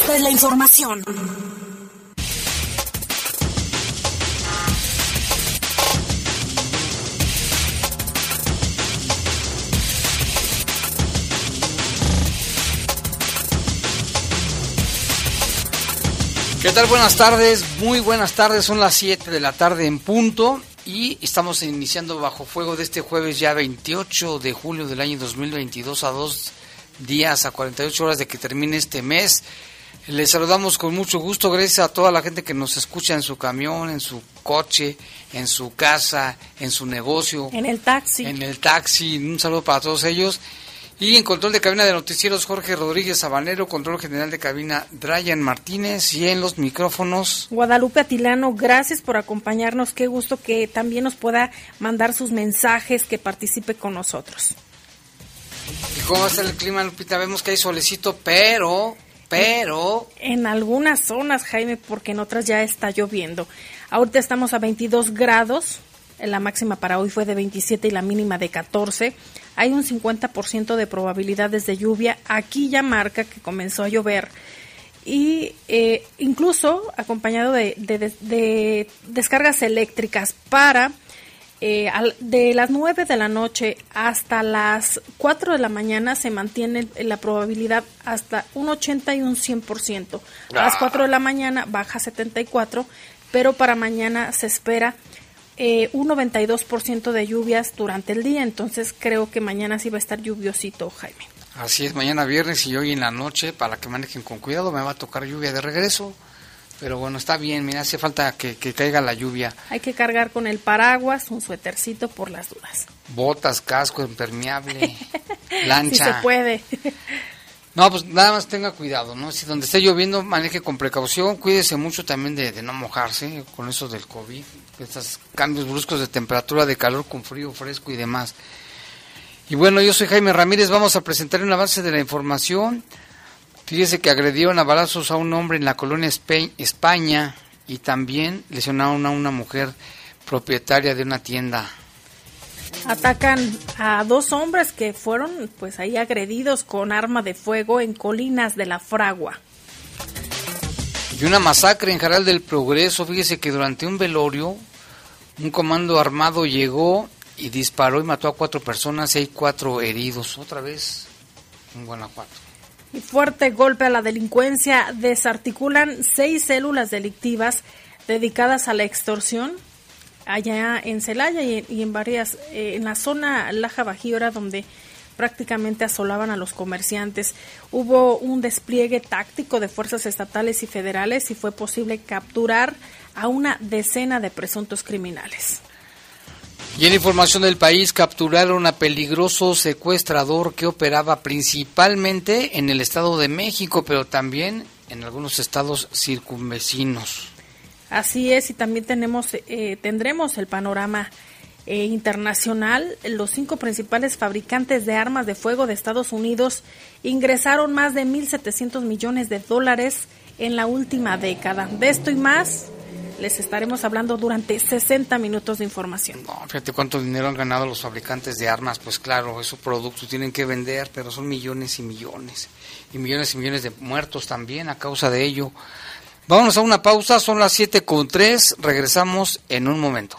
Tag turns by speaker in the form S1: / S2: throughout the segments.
S1: Esta es la información.
S2: ¿Qué tal? Buenas tardes, muy buenas tardes, son las 7 de la tarde en punto y estamos iniciando bajo fuego de este jueves ya 28 de julio del año 2022 a dos días, a 48 horas de que termine este mes. Les saludamos con mucho gusto, gracias a toda la gente que nos escucha en su camión, en su coche, en su casa, en su negocio.
S3: En el taxi.
S2: En el taxi, un saludo para todos ellos. Y en control de cabina de noticieros Jorge Rodríguez Sabanero, control general de cabina Brian Martínez y en los micrófonos
S3: Guadalupe Atilano, gracias por acompañarnos, qué gusto que también nos pueda mandar sus mensajes, que participe con nosotros.
S2: ¿Y cómo va a estar el clima, Lupita? Vemos que hay solecito, pero, pero...
S3: En algunas zonas, Jaime, porque en otras ya está lloviendo. Ahorita estamos a 22 grados, la máxima para hoy fue de 27 y la mínima de 14 hay un 50% de probabilidades de lluvia. Aquí ya marca que comenzó a llover y eh, incluso acompañado de, de, descargas eléctricas para eh, de las 9 de la noche hasta las 4 de la mañana se mantiene la probabilidad hasta un 80 y un 100%. A las 4 de la mañana baja 74, pero para mañana se espera eh, un 92% de lluvias durante el día, entonces creo que mañana sí va a estar lluviosito, Jaime.
S2: Así es, mañana viernes y hoy en la noche, para que manejen con cuidado, me va a tocar lluvia de regreso. Pero bueno, está bien, mira, hace falta que, caiga la lluvia.
S3: Hay que cargar con el paraguas, un suétercito por las dudas.
S2: Botas, casco impermeable, lancha.
S3: Si se puede.
S2: No, pues nada más tenga cuidado, ¿no? Si donde esté lloviendo, maneje con precaución, cuídese mucho también de, no mojarse con eso del COVID, estos cambios bruscos de temperatura, de calor con frío, fresco y demás. Y bueno, yo soy Jaime Ramírez, vamos a presentar un avance de la información. Fíjese que agredieron a balazos a un hombre en la colonia España y también lesionaron a una mujer propietaria de una tienda
S3: Atacan a dos hombres que fueron pues ahí agredidos con arma de fuego en colinas de la Fragua.
S2: Y una masacre en Jaral del Progreso, fíjese que durante un velorio un comando armado llegó y disparó y mató a cuatro personas y hay cuatro heridos. Otra vez en Guanajuato.
S3: Fuerte golpe a la delincuencia desarticulan seis células delictivas dedicadas a la extorsión allá en Celaya y, en varias, eh, en la zona Laja Bajíora donde prácticamente asolaban a los comerciantes. Hubo un despliegue táctico de fuerzas estatales y federales y fue posible capturar a una decena de presuntos criminales.
S2: Y en información del país, capturaron a peligroso secuestrador que operaba principalmente en el Estado de México, pero también en algunos estados circunvecinos.
S3: Así es, y también tenemos, eh, tendremos el panorama eh, internacional. Los cinco principales fabricantes de armas de fuego de Estados Unidos ingresaron más de 1.700 millones de dólares en la última década. De esto y más les estaremos hablando durante 60 minutos de información.
S2: Fíjate cuánto dinero han ganado los fabricantes de armas. Pues claro, esos productos tienen que vender, pero son millones y millones. Y millones y millones de muertos también a causa de ello. Vámonos a una pausa, son las 7 con 3, regresamos en un momento.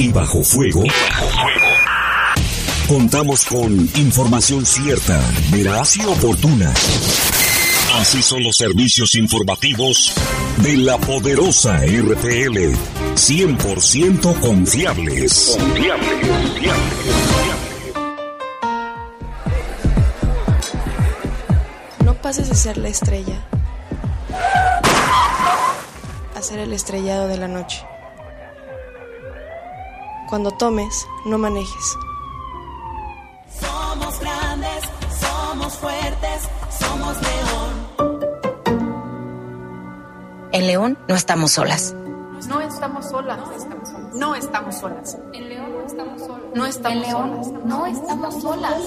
S4: Y bajo fuego. Contamos con información cierta, veraz y oportuna. Así son los servicios informativos de la poderosa RTL. 100% confiables. Confiables, confiables,
S5: No pases de ser la estrella hacer el estrellado de la noche. Cuando tomes, no manejes.
S6: Somos grandes, somos fuertes, somos León. En León no estamos solas.
S7: No estamos solas. No estamos solas.
S8: En León no estamos solas.
S7: No estamos solas.
S8: No estamos solas.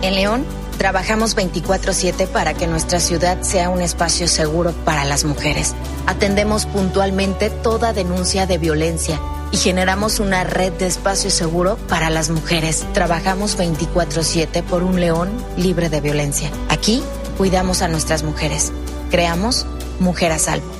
S6: En León trabajamos 24/7 para que nuestra ciudad sea un espacio seguro para las mujeres. Atendemos puntualmente toda denuncia de violencia y generamos una red de espacio seguro para las mujeres. Trabajamos 24/7 por un León libre de violencia. Aquí cuidamos a nuestras mujeres. Creamos Mujer a Salvo.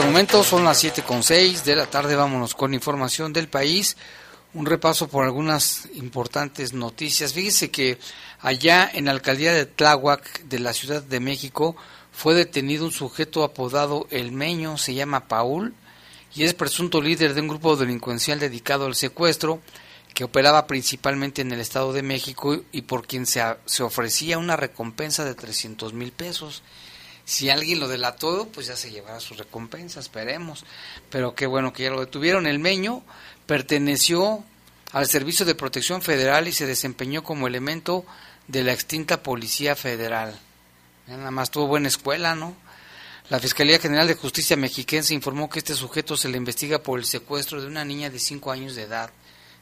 S2: Este momento son las 7.6 de la tarde, vámonos con información del país, un repaso por algunas importantes noticias. Fíjese que allá en la alcaldía de Tláhuac de la Ciudad de México fue detenido un sujeto apodado El Meño, se llama Paul, y es presunto líder de un grupo delincuencial dedicado al secuestro que operaba principalmente en el Estado de México y por quien se, ofrecía una recompensa de 300 mil pesos si alguien lo delató, pues ya se llevará su recompensa, esperemos. Pero qué bueno que ya lo detuvieron. El Meño perteneció al Servicio de Protección Federal y se desempeñó como elemento de la extinta Policía Federal. Nada más tuvo buena escuela, ¿no? La Fiscalía General de Justicia Mexiquense informó que este sujeto se le investiga por el secuestro de una niña de 5 años de edad.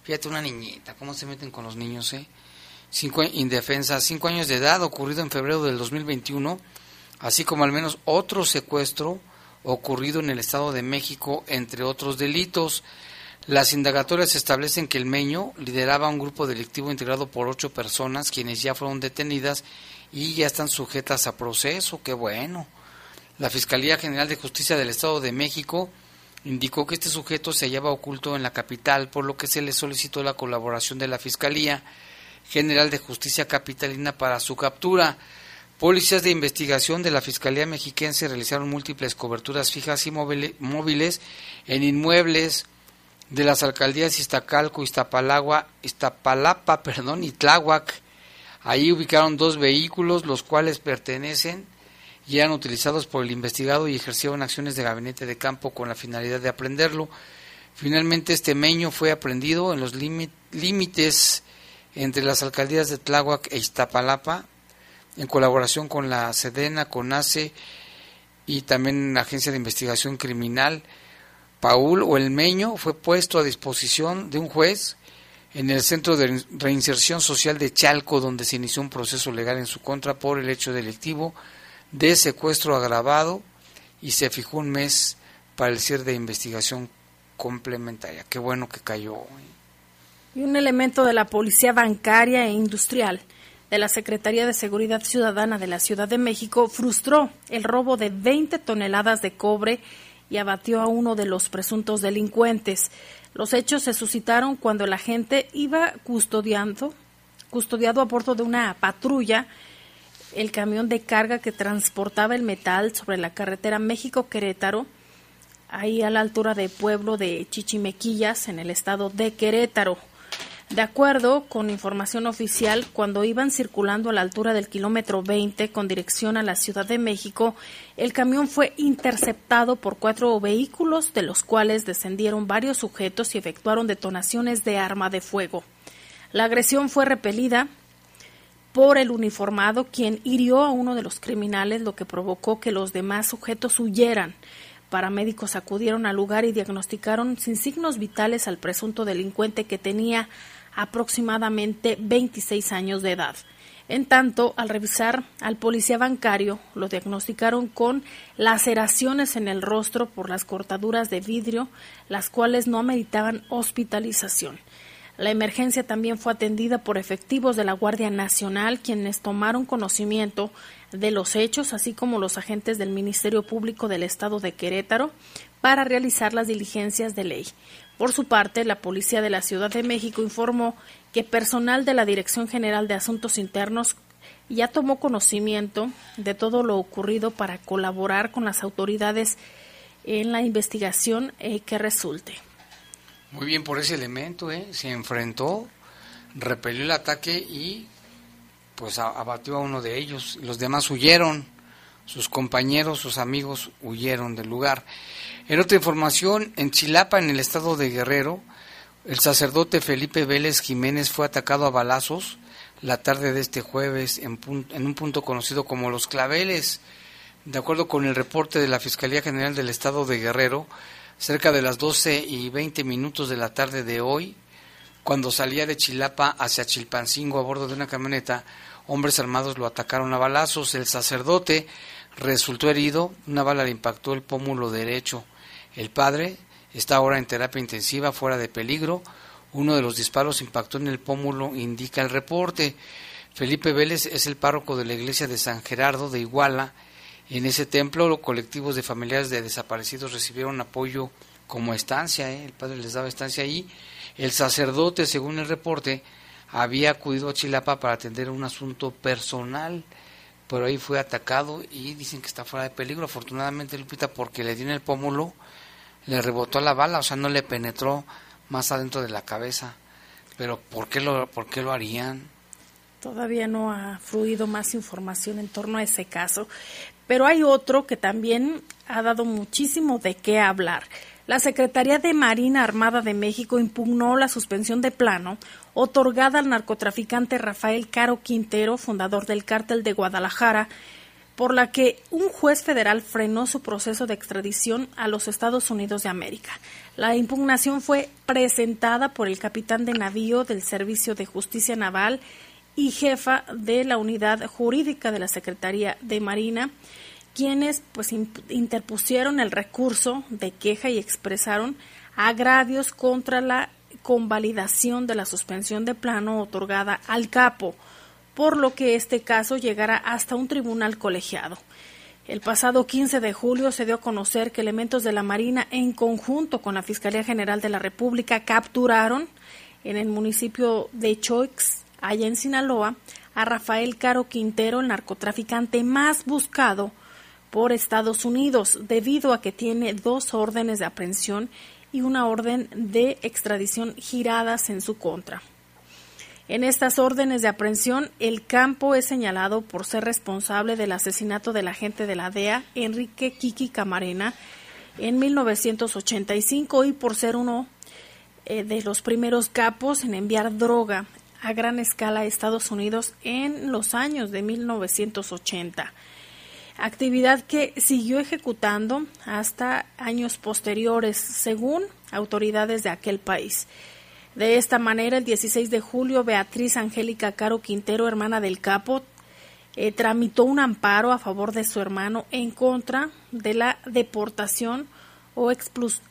S2: Fíjate, una niñita, ¿cómo se meten con los niños, eh? Cinco, indefensa, 5 años de edad, ocurrido en febrero del 2021 así como al menos otro secuestro ocurrido en el Estado de México, entre otros delitos. Las indagatorias establecen que el Meño lideraba un grupo delictivo integrado por ocho personas, quienes ya fueron detenidas y ya están sujetas a proceso. ¡Qué bueno! La Fiscalía General de Justicia del Estado de México indicó que este sujeto se hallaba oculto en la capital, por lo que se le solicitó la colaboración de la Fiscalía General de Justicia Capitalina para su captura. Policías de investigación de la Fiscalía Mexiquense realizaron múltiples coberturas fijas y móviles en inmuebles de las alcaldías Iztacalco, Iztapalagua, Iztapalapa, perdón, y Tláhuac. Ahí ubicaron dos vehículos, los cuales pertenecen y eran utilizados por el investigado y ejercieron acciones de gabinete de campo con la finalidad de aprenderlo. Finalmente, este meño fue aprendido en los límites entre las alcaldías de Tláhuac e Iztapalapa, en colaboración con la Sedena, con ACE y también la Agencia de Investigación Criminal, Paul o el Meño fue puesto a disposición de un juez en el Centro de Reinserción Social de Chalco, donde se inició un proceso legal en su contra por el hecho delictivo de secuestro agravado y se fijó un mes para el cierre de investigación complementaria. Qué bueno que cayó.
S3: Y un elemento de la Policía Bancaria e Industrial de la Secretaría de Seguridad Ciudadana de la Ciudad de México frustró el robo de 20 toneladas de cobre y abatió a uno de los presuntos delincuentes. Los hechos se suscitaron cuando la gente iba custodiando, custodiado a bordo de una patrulla el camión de carga que transportaba el metal sobre la carretera México-Querétaro, ahí a la altura del pueblo de Chichimequillas, en el estado de Querétaro. De acuerdo con información oficial, cuando iban circulando a la altura del kilómetro 20 con dirección a la Ciudad de México, el camión fue interceptado por cuatro vehículos, de los cuales descendieron varios sujetos y efectuaron detonaciones de arma de fuego. La agresión fue repelida por el uniformado, quien hirió a uno de los criminales, lo que provocó que los demás sujetos huyeran. Paramédicos acudieron al lugar y diagnosticaron sin signos vitales al presunto delincuente que tenía aproximadamente 26 años de edad. En tanto, al revisar al policía bancario, lo diagnosticaron con laceraciones en el rostro por las cortaduras de vidrio, las cuales no ameritaban hospitalización. La emergencia también fue atendida por efectivos de la Guardia Nacional, quienes tomaron conocimiento de los hechos, así como los agentes del Ministerio Público del Estado de Querétaro, para realizar las diligencias de ley. Por su parte, la Policía de la Ciudad de México informó que personal de la Dirección General de Asuntos Internos ya tomó conocimiento de todo lo ocurrido para colaborar con las autoridades en la investigación eh, que resulte.
S2: Muy bien por ese elemento, ¿eh? se enfrentó, repelió el ataque y pues abatió a uno de ellos. Los demás huyeron, sus compañeros, sus amigos huyeron del lugar. En otra información, en Chilapa, en el estado de Guerrero, el sacerdote Felipe Vélez Jiménez fue atacado a balazos la tarde de este jueves en, un punto conocido como Los Claveles. De acuerdo con el reporte de la Fiscalía General del Estado de Guerrero, cerca de las 12 y 20 minutos de la tarde de hoy, cuando salía de Chilapa hacia Chilpancingo a bordo de una camioneta, hombres armados lo atacaron a balazos. El sacerdote resultó herido, una bala le impactó el pómulo derecho. El padre está ahora en terapia intensiva, fuera de peligro. Uno de los disparos impactó en el pómulo, indica el reporte. Felipe Vélez es el párroco de la iglesia de San Gerardo de Iguala. En ese templo, los colectivos de familiares de desaparecidos recibieron apoyo como estancia. ¿eh? El padre les daba estancia ahí. El sacerdote, según el reporte, había acudido a Chilapa para atender un asunto personal, pero ahí fue atacado y dicen que está fuera de peligro. Afortunadamente, Lupita, porque le dio en el pómulo le rebotó la bala, o sea, no le penetró más adentro de la cabeza. Pero ¿por qué lo, por qué lo harían?
S3: Todavía no ha fluido más información en torno a ese caso, pero hay otro que también ha dado muchísimo de qué hablar. La Secretaría de Marina Armada de México impugnó la suspensión de plano otorgada al narcotraficante Rafael Caro Quintero, fundador del cártel de Guadalajara, por la que un juez federal frenó su proceso de extradición a los Estados Unidos de América. La impugnación fue presentada por el capitán de navío del Servicio de Justicia Naval y jefa de la unidad jurídica de la Secretaría de Marina, quienes pues interpusieron el recurso de queja y expresaron agravios contra la convalidación de la suspensión de plano otorgada al capo por lo que este caso llegará hasta un tribunal colegiado. El pasado 15 de julio se dio a conocer que elementos de la Marina, en conjunto con la Fiscalía General de la República, capturaron en el municipio de Choix, allá en Sinaloa, a Rafael Caro Quintero, el narcotraficante más buscado por Estados Unidos, debido a que tiene dos órdenes de aprehensión y una orden de extradición giradas en su contra. En estas órdenes de aprehensión, el campo es señalado por ser responsable del asesinato del agente de la DEA, Enrique Kiki Camarena, en 1985 y por ser uno eh, de los primeros capos en enviar droga a gran escala a Estados Unidos en los años de 1980. Actividad que siguió ejecutando hasta años posteriores, según autoridades de aquel país. De esta manera, el 16 de julio, Beatriz Angélica Caro Quintero, hermana del capo, eh, tramitó un amparo a favor de su hermano en contra de la deportación o,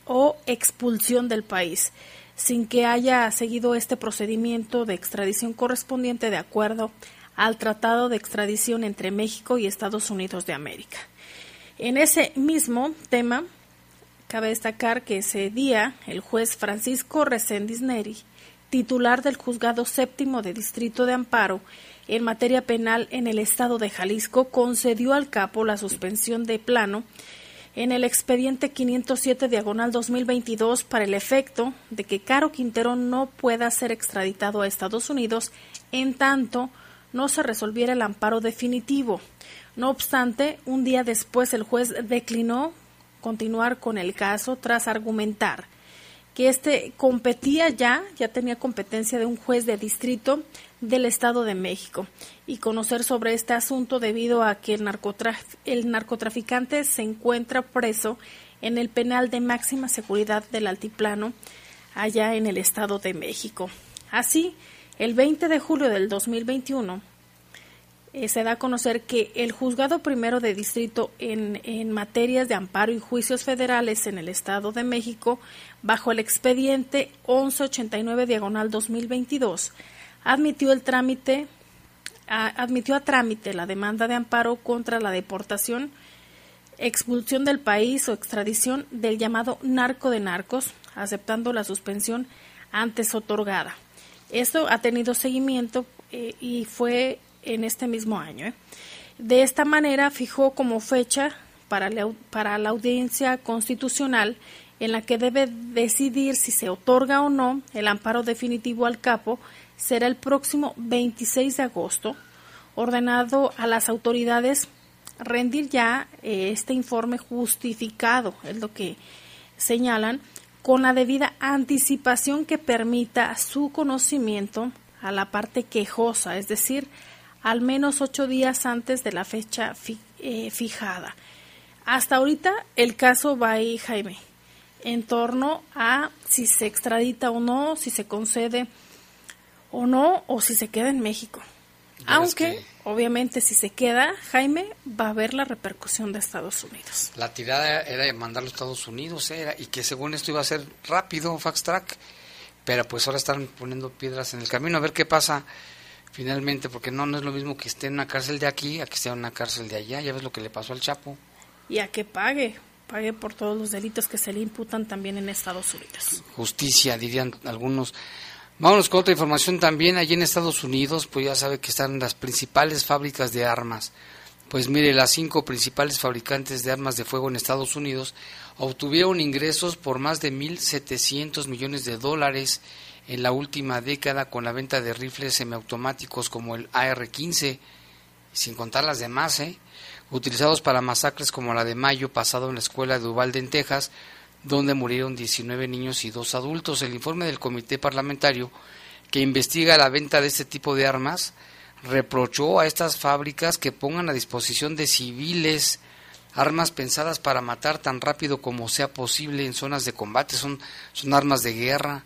S3: o expulsión del país, sin que haya seguido este procedimiento de extradición correspondiente de acuerdo al Tratado de Extradición entre México y Estados Unidos de América. En ese mismo tema, Cabe destacar que ese día el juez Francisco Reséndiz Neri, titular del Juzgado Séptimo de Distrito de Amparo en materia penal en el estado de Jalisco, concedió al capo la suspensión de plano en el expediente 507 diagonal 2022 para el efecto de que Caro Quintero no pueda ser extraditado a Estados Unidos en tanto no se resolviera el amparo definitivo. No obstante, un día después el juez declinó continuar con el caso tras argumentar que este competía ya, ya tenía competencia de un juez de distrito del Estado de México y conocer sobre este asunto debido a que el, el narcotraficante se encuentra preso en el penal de máxima seguridad del Altiplano allá en el Estado de México. Así, el 20 de julio del 2021, eh, se da a conocer que el juzgado primero de distrito en, materias de amparo y juicios federales en el Estado de México, bajo el expediente 1189 diagonal 2022, admitió el trámite admitió a trámite la demanda de amparo contra la deportación, expulsión del país o extradición del llamado narco de narcos, aceptando la suspensión antes otorgada. Esto ha tenido seguimiento eh, y fue en este mismo año. ¿eh? De esta manera fijó como fecha para la, para la audiencia constitucional en la que debe decidir si se otorga o no el amparo definitivo al capo será el próximo 26 de agosto, ordenado a las autoridades rendir ya eh, este informe justificado, es lo que señalan, con la debida anticipación que permita su conocimiento a la parte quejosa, es decir, al menos ocho días antes de la fecha eh, fijada. Hasta ahorita el caso va ahí, Jaime, en torno a si se extradita o no, si se concede o no, o si se queda en México. Aunque, obviamente, si se queda, Jaime, va a haber la repercusión de Estados Unidos.
S2: La tirada era mandarlo a Estados Unidos, era, y que según esto iba a ser rápido, fast track, pero pues ahora están poniendo piedras en el camino, a ver qué pasa finalmente, porque no, no es lo mismo que esté en una cárcel de aquí a que esté en una cárcel de allá, ya ves lo que le pasó al Chapo.
S3: Y a que pague, pague por todos los delitos que se le imputan también en Estados Unidos.
S2: Justicia, dirían algunos. Vámonos con otra información también. Allí en Estados Unidos, pues ya sabe que están las principales fábricas de armas. Pues mire, las cinco principales fabricantes de armas de fuego en Estados Unidos obtuvieron ingresos por más de 1.700 millones de dólares en la última década con la venta de rifles semiautomáticos como el AR-15, sin contar las demás, ¿eh? utilizados para masacres como la de mayo pasado en la escuela de Uvalde, en Texas, donde murieron 19 niños y dos adultos. El informe del comité parlamentario que investiga la venta de este tipo de armas reprochó a estas fábricas que pongan a disposición de civiles armas pensadas para matar tan rápido como sea posible en zonas de combate, son, son armas de guerra.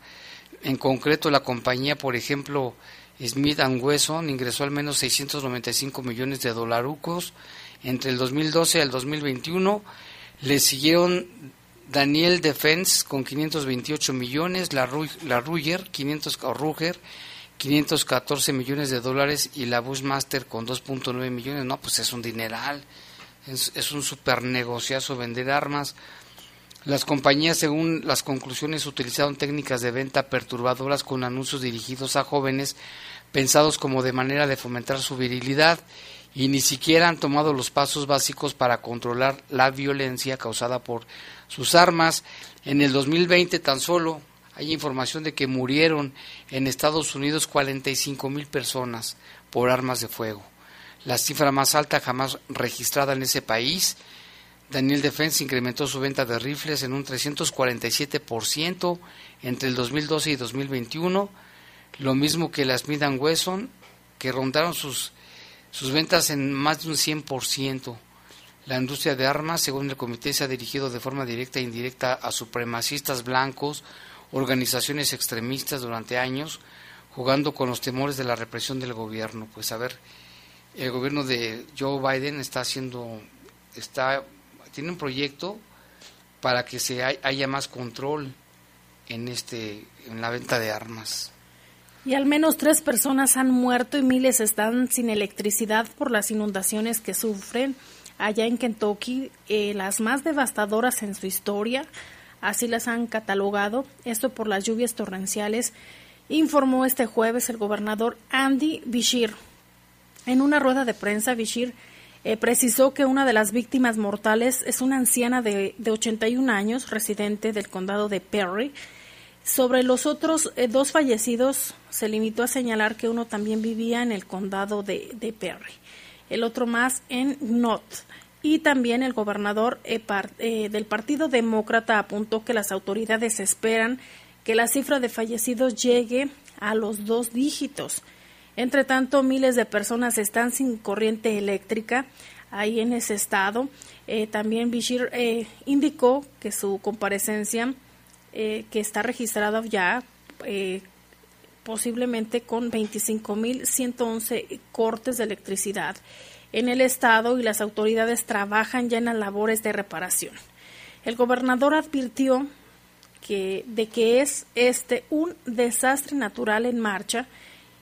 S2: En concreto, la compañía, por ejemplo, Smith Wesson ingresó al menos 695 millones de dolarucos entre el 2012 y el 2021. Le siguieron Daniel Defense con 528 millones, la, la 500, 514 millones de dólares y la Bushmaster con 2.9 millones. No, pues es un dineral. Es, un super negociazo vender armas. Las compañías, según las conclusiones, utilizaron técnicas de venta perturbadoras con anuncios dirigidos a jóvenes pensados como de manera de fomentar su virilidad y ni siquiera han tomado los pasos básicos para controlar la violencia causada por sus armas. En el 2020 tan solo hay información de que murieron en Estados Unidos 45 mil personas por armas de fuego, la cifra más alta jamás registrada en ese país. Daniel Defense incrementó su venta de rifles en un 347% entre el 2012 y 2021, lo mismo que la Smith Wesson, que rondaron sus, sus ventas en más de un 100%. La industria de armas, según el comité, se ha dirigido de forma directa e indirecta a supremacistas blancos, organizaciones extremistas durante años, jugando con los temores de la represión del gobierno. Pues a ver, el gobierno de Joe Biden está haciendo, está, tiene un proyecto para que se haya más control en este, en la venta de armas.
S3: Y al menos tres personas han muerto y miles están sin electricidad por las inundaciones que sufren allá en Kentucky, eh, las más devastadoras en su historia, así las han catalogado, esto por las lluvias torrenciales, informó este jueves el gobernador Andy Bishir. En una rueda de prensa, Bishir eh, precisó que una de las víctimas mortales es una anciana de, de 81 años, residente del condado de Perry. Sobre los otros eh, dos fallecidos, se limitó a señalar que uno también vivía en el condado de, Perry el otro más en Not. Y también el gobernador eh, eh, del Partido Demócrata apuntó que las autoridades esperan que la cifra de fallecidos llegue a los dos dígitos. Entre tanto, miles de personas están sin corriente eléctrica ahí en ese estado. Eh, también Bishir indicó que su comparecencia, que está registrada ya posiblemente con 25.111 cortes de electricidad en el estado y las autoridades trabajan ya en las labores de reparación. El gobernador advirtió que, de que es este un desastre natural en marcha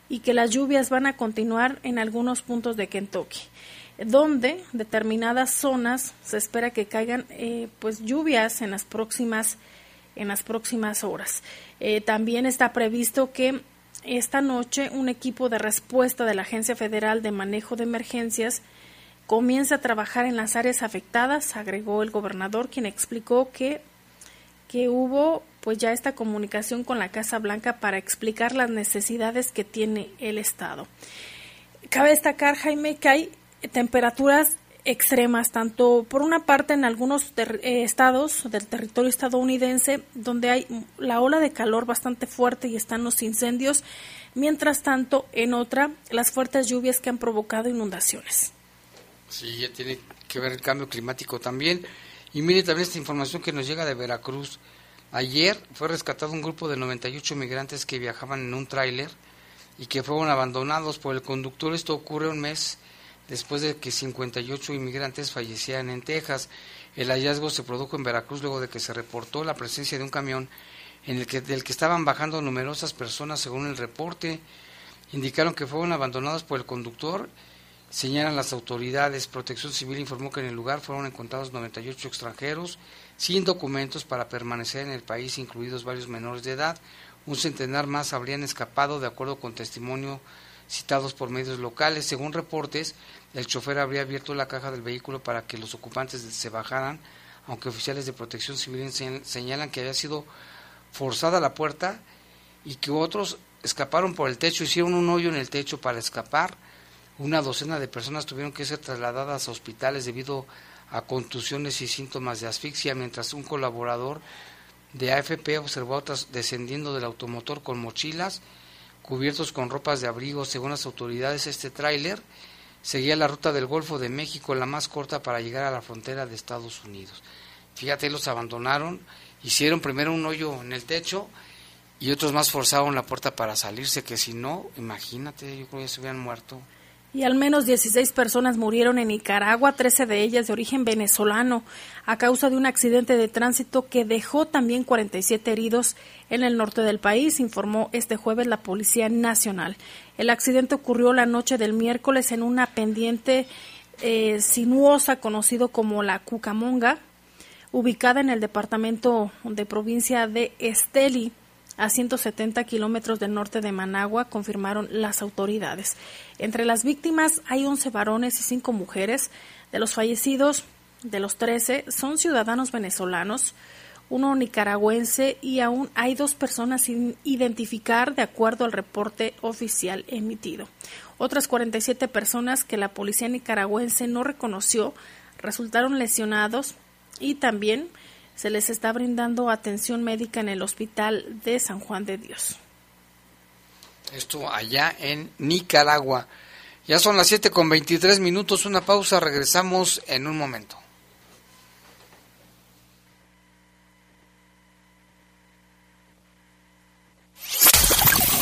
S3: y que las lluvias van a continuar en algunos puntos de Kentucky, donde determinadas zonas se espera que caigan eh, pues lluvias en las próximas en las próximas horas. Eh, también está previsto que esta noche un equipo de respuesta de la Agencia Federal de Manejo de Emergencias comienza a trabajar en las áreas afectadas, agregó el gobernador, quien explicó que que hubo pues ya esta comunicación con la Casa Blanca para explicar las necesidades que tiene el Estado. Cabe destacar, Jaime, que hay temperaturas extremas, tanto por una parte en algunos eh, estados del territorio estadounidense, donde hay la ola de calor bastante fuerte y están los incendios, mientras tanto en otra las fuertes lluvias que han provocado inundaciones.
S2: Sí, ya tiene que ver el cambio climático también. Y mire también esta información que nos llega de Veracruz. Ayer fue rescatado un grupo de 98 migrantes que viajaban en un tráiler y que fueron abandonados por el conductor. Esto ocurre un mes después de que 58 inmigrantes fallecieran en Texas. El hallazgo se produjo en Veracruz luego de que se reportó la presencia de un camión en el que, del que estaban bajando numerosas personas según el reporte. Indicaron que fueron abandonados por el conductor Señalan las autoridades. Protección Civil informó que en el lugar fueron encontrados 98 extranjeros sin documentos para permanecer en el país, incluidos varios menores de edad. Un centenar más habrían escapado, de acuerdo con testimonio citados por medios locales. Según reportes, el chofer habría abierto la caja del vehículo para que los ocupantes se bajaran, aunque oficiales de protección civil señalan que había sido forzada la puerta y que otros escaparon por el techo, hicieron un hoyo en el techo para escapar una docena de personas tuvieron que ser trasladadas a hospitales debido a contusiones y síntomas de asfixia, mientras un colaborador de AFP observó a otras descendiendo del automotor con mochilas, cubiertos con ropas de abrigo. Según las autoridades, este tráiler seguía la ruta del Golfo de México, la más corta para llegar a la frontera de Estados Unidos. Fíjate, los abandonaron, hicieron primero un hoyo en el techo y otros más forzaron la puerta para salirse, que si no, imagínate, yo creo que se hubieran muerto
S3: y al menos 16 personas murieron en Nicaragua, 13 de ellas de origen venezolano, a causa de un accidente de tránsito que dejó también 47 heridos en el norte del país, informó este jueves la Policía Nacional. El accidente ocurrió la noche del miércoles en una pendiente eh, sinuosa conocido como la Cucamonga, ubicada en el departamento de provincia de Esteli a 170 kilómetros del norte de Managua, confirmaron las autoridades. Entre las víctimas hay 11 varones y 5 mujeres. De los fallecidos, de los 13, son ciudadanos venezolanos, uno nicaragüense y aún hay dos personas sin identificar de acuerdo al reporte oficial emitido. Otras 47 personas que la policía nicaragüense no reconoció resultaron lesionados y también se les está brindando atención médica en el hospital de San Juan de Dios.
S2: Esto allá en Nicaragua. Ya son las 7 con 23 minutos, una pausa, regresamos en un momento.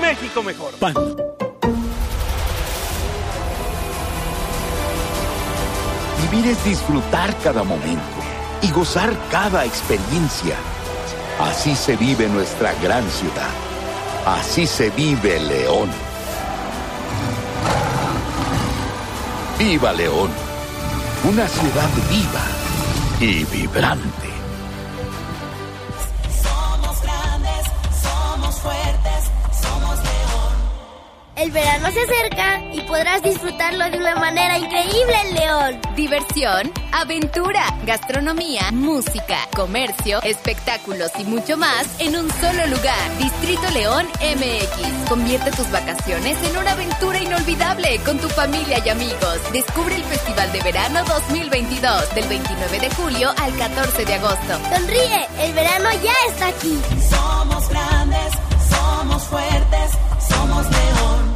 S9: México mejor.
S10: Vivir es disfrutar cada momento y gozar cada experiencia. Así se vive nuestra gran ciudad. Así se vive León. Viva León, una ciudad viva y vibrante.
S8: Somos grandes,
S11: El verano se acerca y podrás disfrutarlo de una manera increíble en León.
S12: Diversión, aventura, gastronomía, música, comercio, espectáculos y mucho más en un solo lugar. Distrito León MX. Convierte tus vacaciones en una aventura inolvidable con tu familia y amigos. Descubre el Festival de Verano 2022 del 29 de julio al 14 de agosto.
S11: Sonríe, el verano ya está aquí.
S8: Somos grandes, somos fuertes, somos león.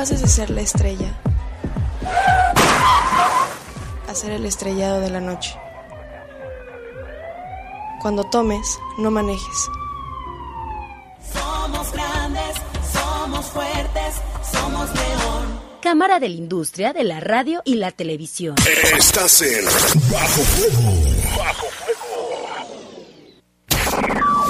S5: Pases de ser la estrella a ser el estrellado de la noche. Cuando tomes, no manejes.
S8: Somos grandes, somos fuertes, somos león.
S13: Cámara de la Industria de la Radio y la Televisión.
S14: Estás en Bajo Fuego. Bajo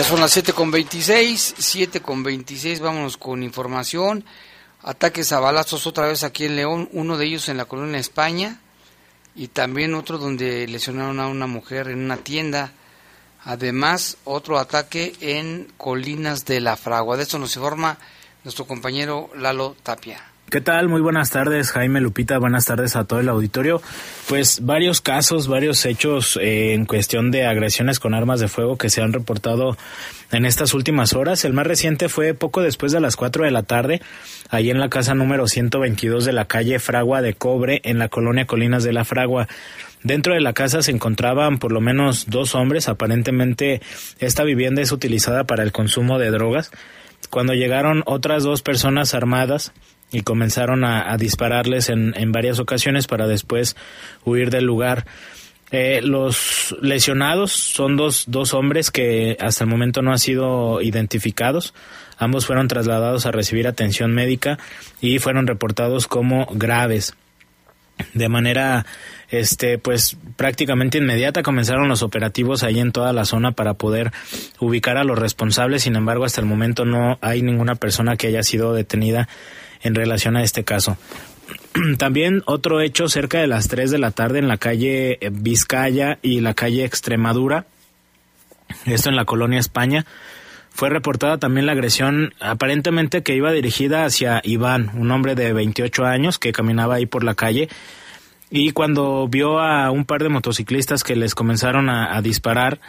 S2: Ya son las 7 con 26, 7 con 26, vámonos con información. Ataques a balazos otra vez aquí en León, uno de ellos en la colonia España y también otro donde lesionaron a una mujer en una tienda. Además, otro ataque en Colinas de la Fragua. De esto nos informa nuestro compañero Lalo Tapia.
S15: ¿Qué tal? Muy buenas tardes, Jaime Lupita. Buenas tardes a todo el auditorio. Pues varios casos, varios hechos eh, en cuestión de agresiones con armas de fuego que se han reportado en estas últimas horas. El más reciente fue poco después de las 4 de la tarde, ahí en la casa número 122 de la calle Fragua de Cobre, en la colonia Colinas de la Fragua. Dentro de la casa se encontraban por lo menos dos hombres. Aparentemente esta vivienda es utilizada para el consumo de drogas. Cuando llegaron otras dos personas armadas, y comenzaron a, dispararles en, en, varias ocasiones para después huir del lugar. Eh, los lesionados son dos, dos hombres que hasta el momento no han sido identificados. Ambos fueron trasladados a recibir atención médica y fueron reportados como graves. De manera este pues prácticamente inmediata comenzaron los operativos ahí en toda la zona para poder ubicar a los responsables. Sin embargo, hasta el momento no hay ninguna persona que haya sido detenida en relación a este caso. También otro hecho cerca de las 3 de la tarde en la calle Vizcaya y la calle Extremadura, esto en la colonia España, fue reportada también la agresión aparentemente que iba dirigida hacia Iván, un hombre de 28 años que caminaba ahí por la calle y cuando vio a un par de motociclistas que les comenzaron a, a disparar,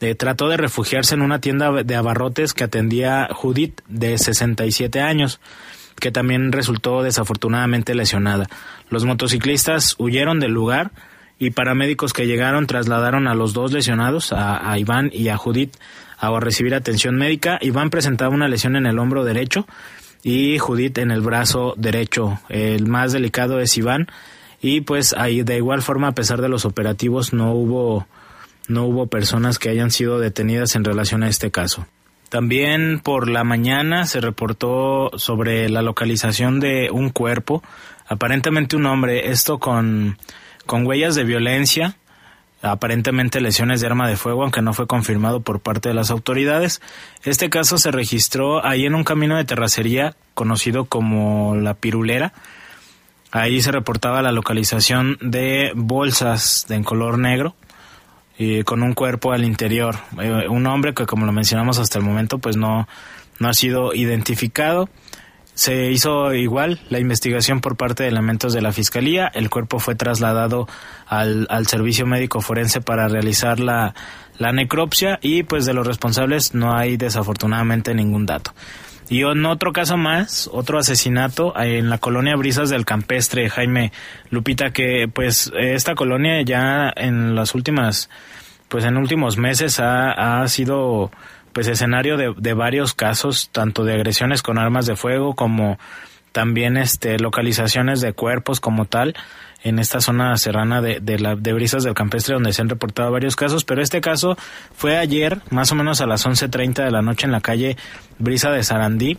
S15: eh, trató de refugiarse en una tienda de abarrotes que atendía Judith de 67 años que también resultó desafortunadamente lesionada. Los motociclistas huyeron del lugar y paramédicos que llegaron trasladaron a los dos lesionados, a, Iván y a Judith, a recibir atención médica. Iván presentaba una lesión en el hombro derecho y Judith en el brazo derecho. El más delicado es Iván y pues ahí de igual forma a pesar de los operativos no hubo no hubo personas que hayan sido detenidas en relación a este caso. También por la mañana se reportó sobre la localización de un cuerpo, aparentemente un hombre, esto con, con huellas de violencia, aparentemente lesiones de arma de fuego, aunque no fue confirmado por parte de las autoridades. Este caso se registró ahí en un camino de terracería conocido como La Pirulera. Ahí se reportaba la localización de bolsas en color negro y con un cuerpo al interior. Eh, un hombre que, como lo mencionamos hasta el momento, pues no, no ha sido identificado. Se hizo igual la investigación por parte de elementos de la Fiscalía. El cuerpo fue trasladado al, al servicio médico forense para realizar la, la necropsia y pues de los responsables no hay desafortunadamente ningún dato. Y en otro caso más, otro asesinato en la colonia Brisas del Campestre, Jaime Lupita, que pues esta colonia ya en las últimas, pues en últimos meses ha, ha sido pues escenario de, de varios casos, tanto de agresiones con armas de fuego como también este localizaciones de cuerpos como tal en esta zona serrana de, de, la, de Brisas del Campestre donde se han reportado varios casos, pero este caso fue ayer, más o menos a las 11.30 de la noche en la calle Brisa de Sarandí,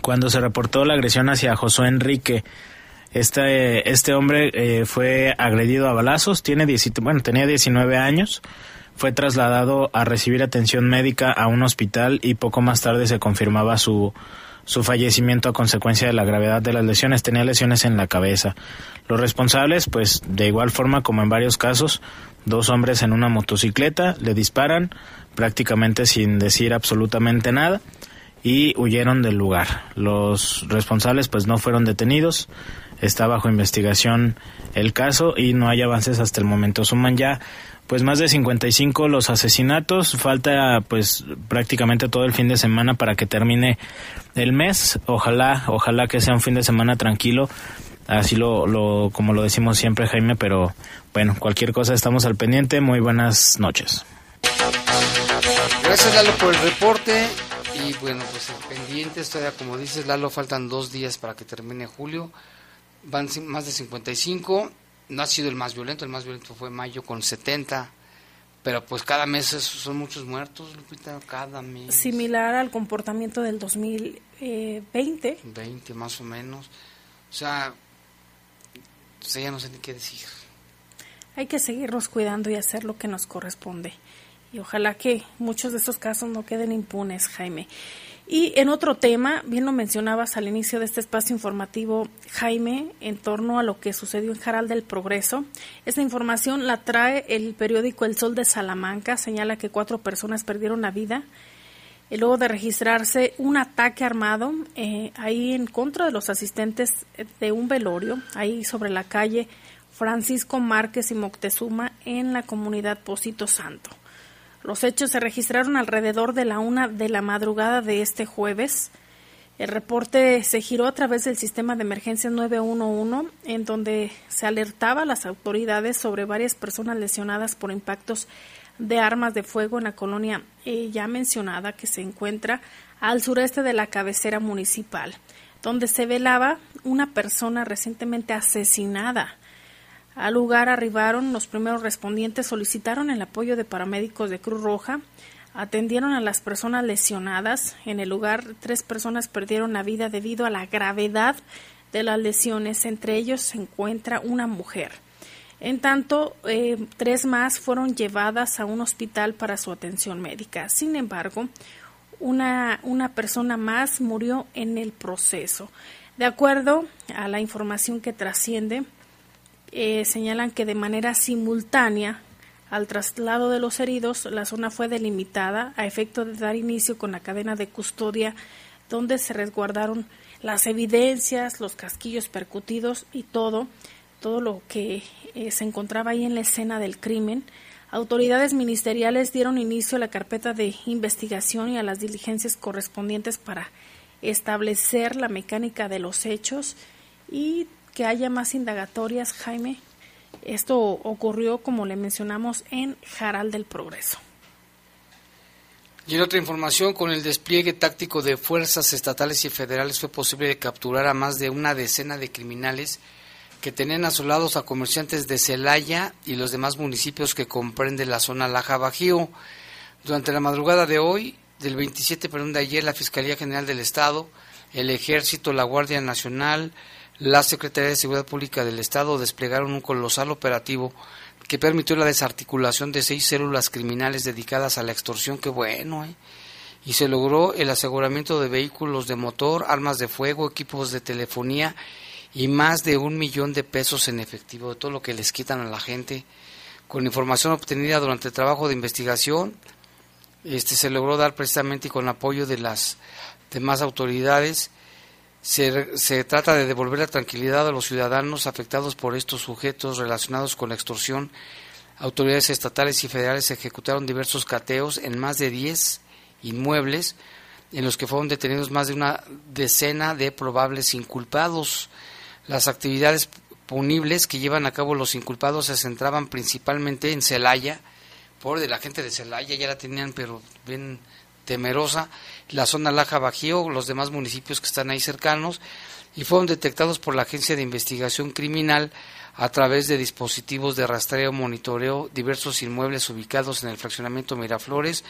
S15: cuando se reportó la agresión hacia Josué Enrique. Este, este hombre eh, fue agredido a balazos, tiene bueno, tenía 19 años, fue trasladado a recibir atención médica a un hospital y poco más tarde se confirmaba su, su fallecimiento a consecuencia de la gravedad de las lesiones. Tenía lesiones en la cabeza. Los responsables, pues de igual forma como en varios casos, dos hombres en una motocicleta le disparan prácticamente sin decir absolutamente nada y huyeron del lugar. Los responsables pues no fueron detenidos. Está bajo investigación el caso y no hay avances hasta el momento. Suman ya pues más de 55 los asesinatos, falta pues prácticamente todo el fin de semana para que termine el mes, ojalá, ojalá que sea un fin de semana tranquilo, así lo, lo como lo decimos siempre Jaime, pero bueno, cualquier cosa estamos al pendiente, muy buenas noches.
S2: Gracias Lalo por el reporte y bueno, pues pendientes todavía como dices Lalo, faltan dos días para que termine julio, van más de 55 no ha sido el más violento, el más violento fue mayo con 70, pero pues cada mes son muchos muertos, Lupita, cada mes.
S3: Similar al comportamiento del 2020.
S2: 20 más o menos. O sea, ya no sé qué decir.
S3: Hay que seguirnos cuidando y hacer lo que nos corresponde. Y ojalá que muchos de estos casos no queden impunes, Jaime. Y en otro tema, bien lo mencionabas al inicio de este espacio informativo, Jaime, en torno a lo que sucedió en Jaral del Progreso. Esta información la trae el periódico El Sol de Salamanca. Señala que cuatro personas perdieron la vida eh, luego de registrarse un ataque armado eh, ahí en contra de los asistentes de un velorio, ahí sobre la calle Francisco Márquez y Moctezuma en la comunidad Posito Santo. Los hechos se registraron alrededor de la una de la madrugada de este jueves. El reporte se giró a través del sistema de emergencia 911, en donde se alertaba a las autoridades sobre varias personas lesionadas por impactos de armas de fuego en la colonia eh, ya mencionada que se encuentra al sureste de la cabecera municipal, donde se velaba una persona recientemente asesinada. Al lugar arribaron los primeros respondientes, solicitaron el apoyo de paramédicos de Cruz Roja, atendieron a las personas lesionadas. En el lugar, tres personas perdieron la vida debido a la gravedad de las lesiones. Entre ellos se encuentra una mujer. En tanto, eh, tres más fueron llevadas a un hospital para su atención médica. Sin embargo, una, una persona más murió en el proceso. De acuerdo a la información que trasciende, eh, señalan que de manera simultánea al traslado de los heridos, la zona fue delimitada a efecto de dar inicio con la cadena de custodia donde se resguardaron las evidencias, los casquillos percutidos y todo, todo lo que eh, se encontraba ahí en la escena del crimen. Autoridades ministeriales dieron inicio a la carpeta de investigación y a las diligencias correspondientes para establecer la mecánica de los hechos y que haya más indagatorias, Jaime. Esto ocurrió, como le mencionamos, en Jaral del Progreso.
S2: Y en otra información, con el despliegue táctico de fuerzas estatales y federales fue posible capturar a más de una decena de criminales que tenían asolados a comerciantes de Celaya y los demás municipios que comprenden la zona Laja Bajío. Durante la madrugada de hoy, del 27, perdón, de ayer, la Fiscalía General del Estado, el Ejército, la Guardia Nacional, la Secretaría de Seguridad Pública del Estado desplegaron un colosal operativo que permitió la desarticulación de seis células criminales dedicadas a la extorsión, qué bueno, ¿eh? y se logró el aseguramiento de vehículos de motor, armas de fuego, equipos de telefonía y más de un millón de pesos en efectivo, de todo lo que les quitan a la gente. Con información obtenida durante el trabajo de investigación, este se logró dar precisamente y con apoyo de las demás autoridades se, trata de devolver la tranquilidad a los ciudadanos afectados por estos sujetos relacionados con la extorsión. Autoridades estatales y federales ejecutaron diversos cateos en más de 10 inmuebles en los que fueron detenidos más de una decena de probables inculpados. Las actividades punibles que llevan a cabo los inculpados se centraban principalmente en Celaya, por de la gente de Celaya ya la tenían pero bien temerosa, la zona Laja Bajío, los demás municipios que están ahí cercanos, y fueron detectados por la Agencia de Investigación Criminal a través de dispositivos de rastreo, monitoreo, diversos inmuebles ubicados en el fraccionamiento Miraflores,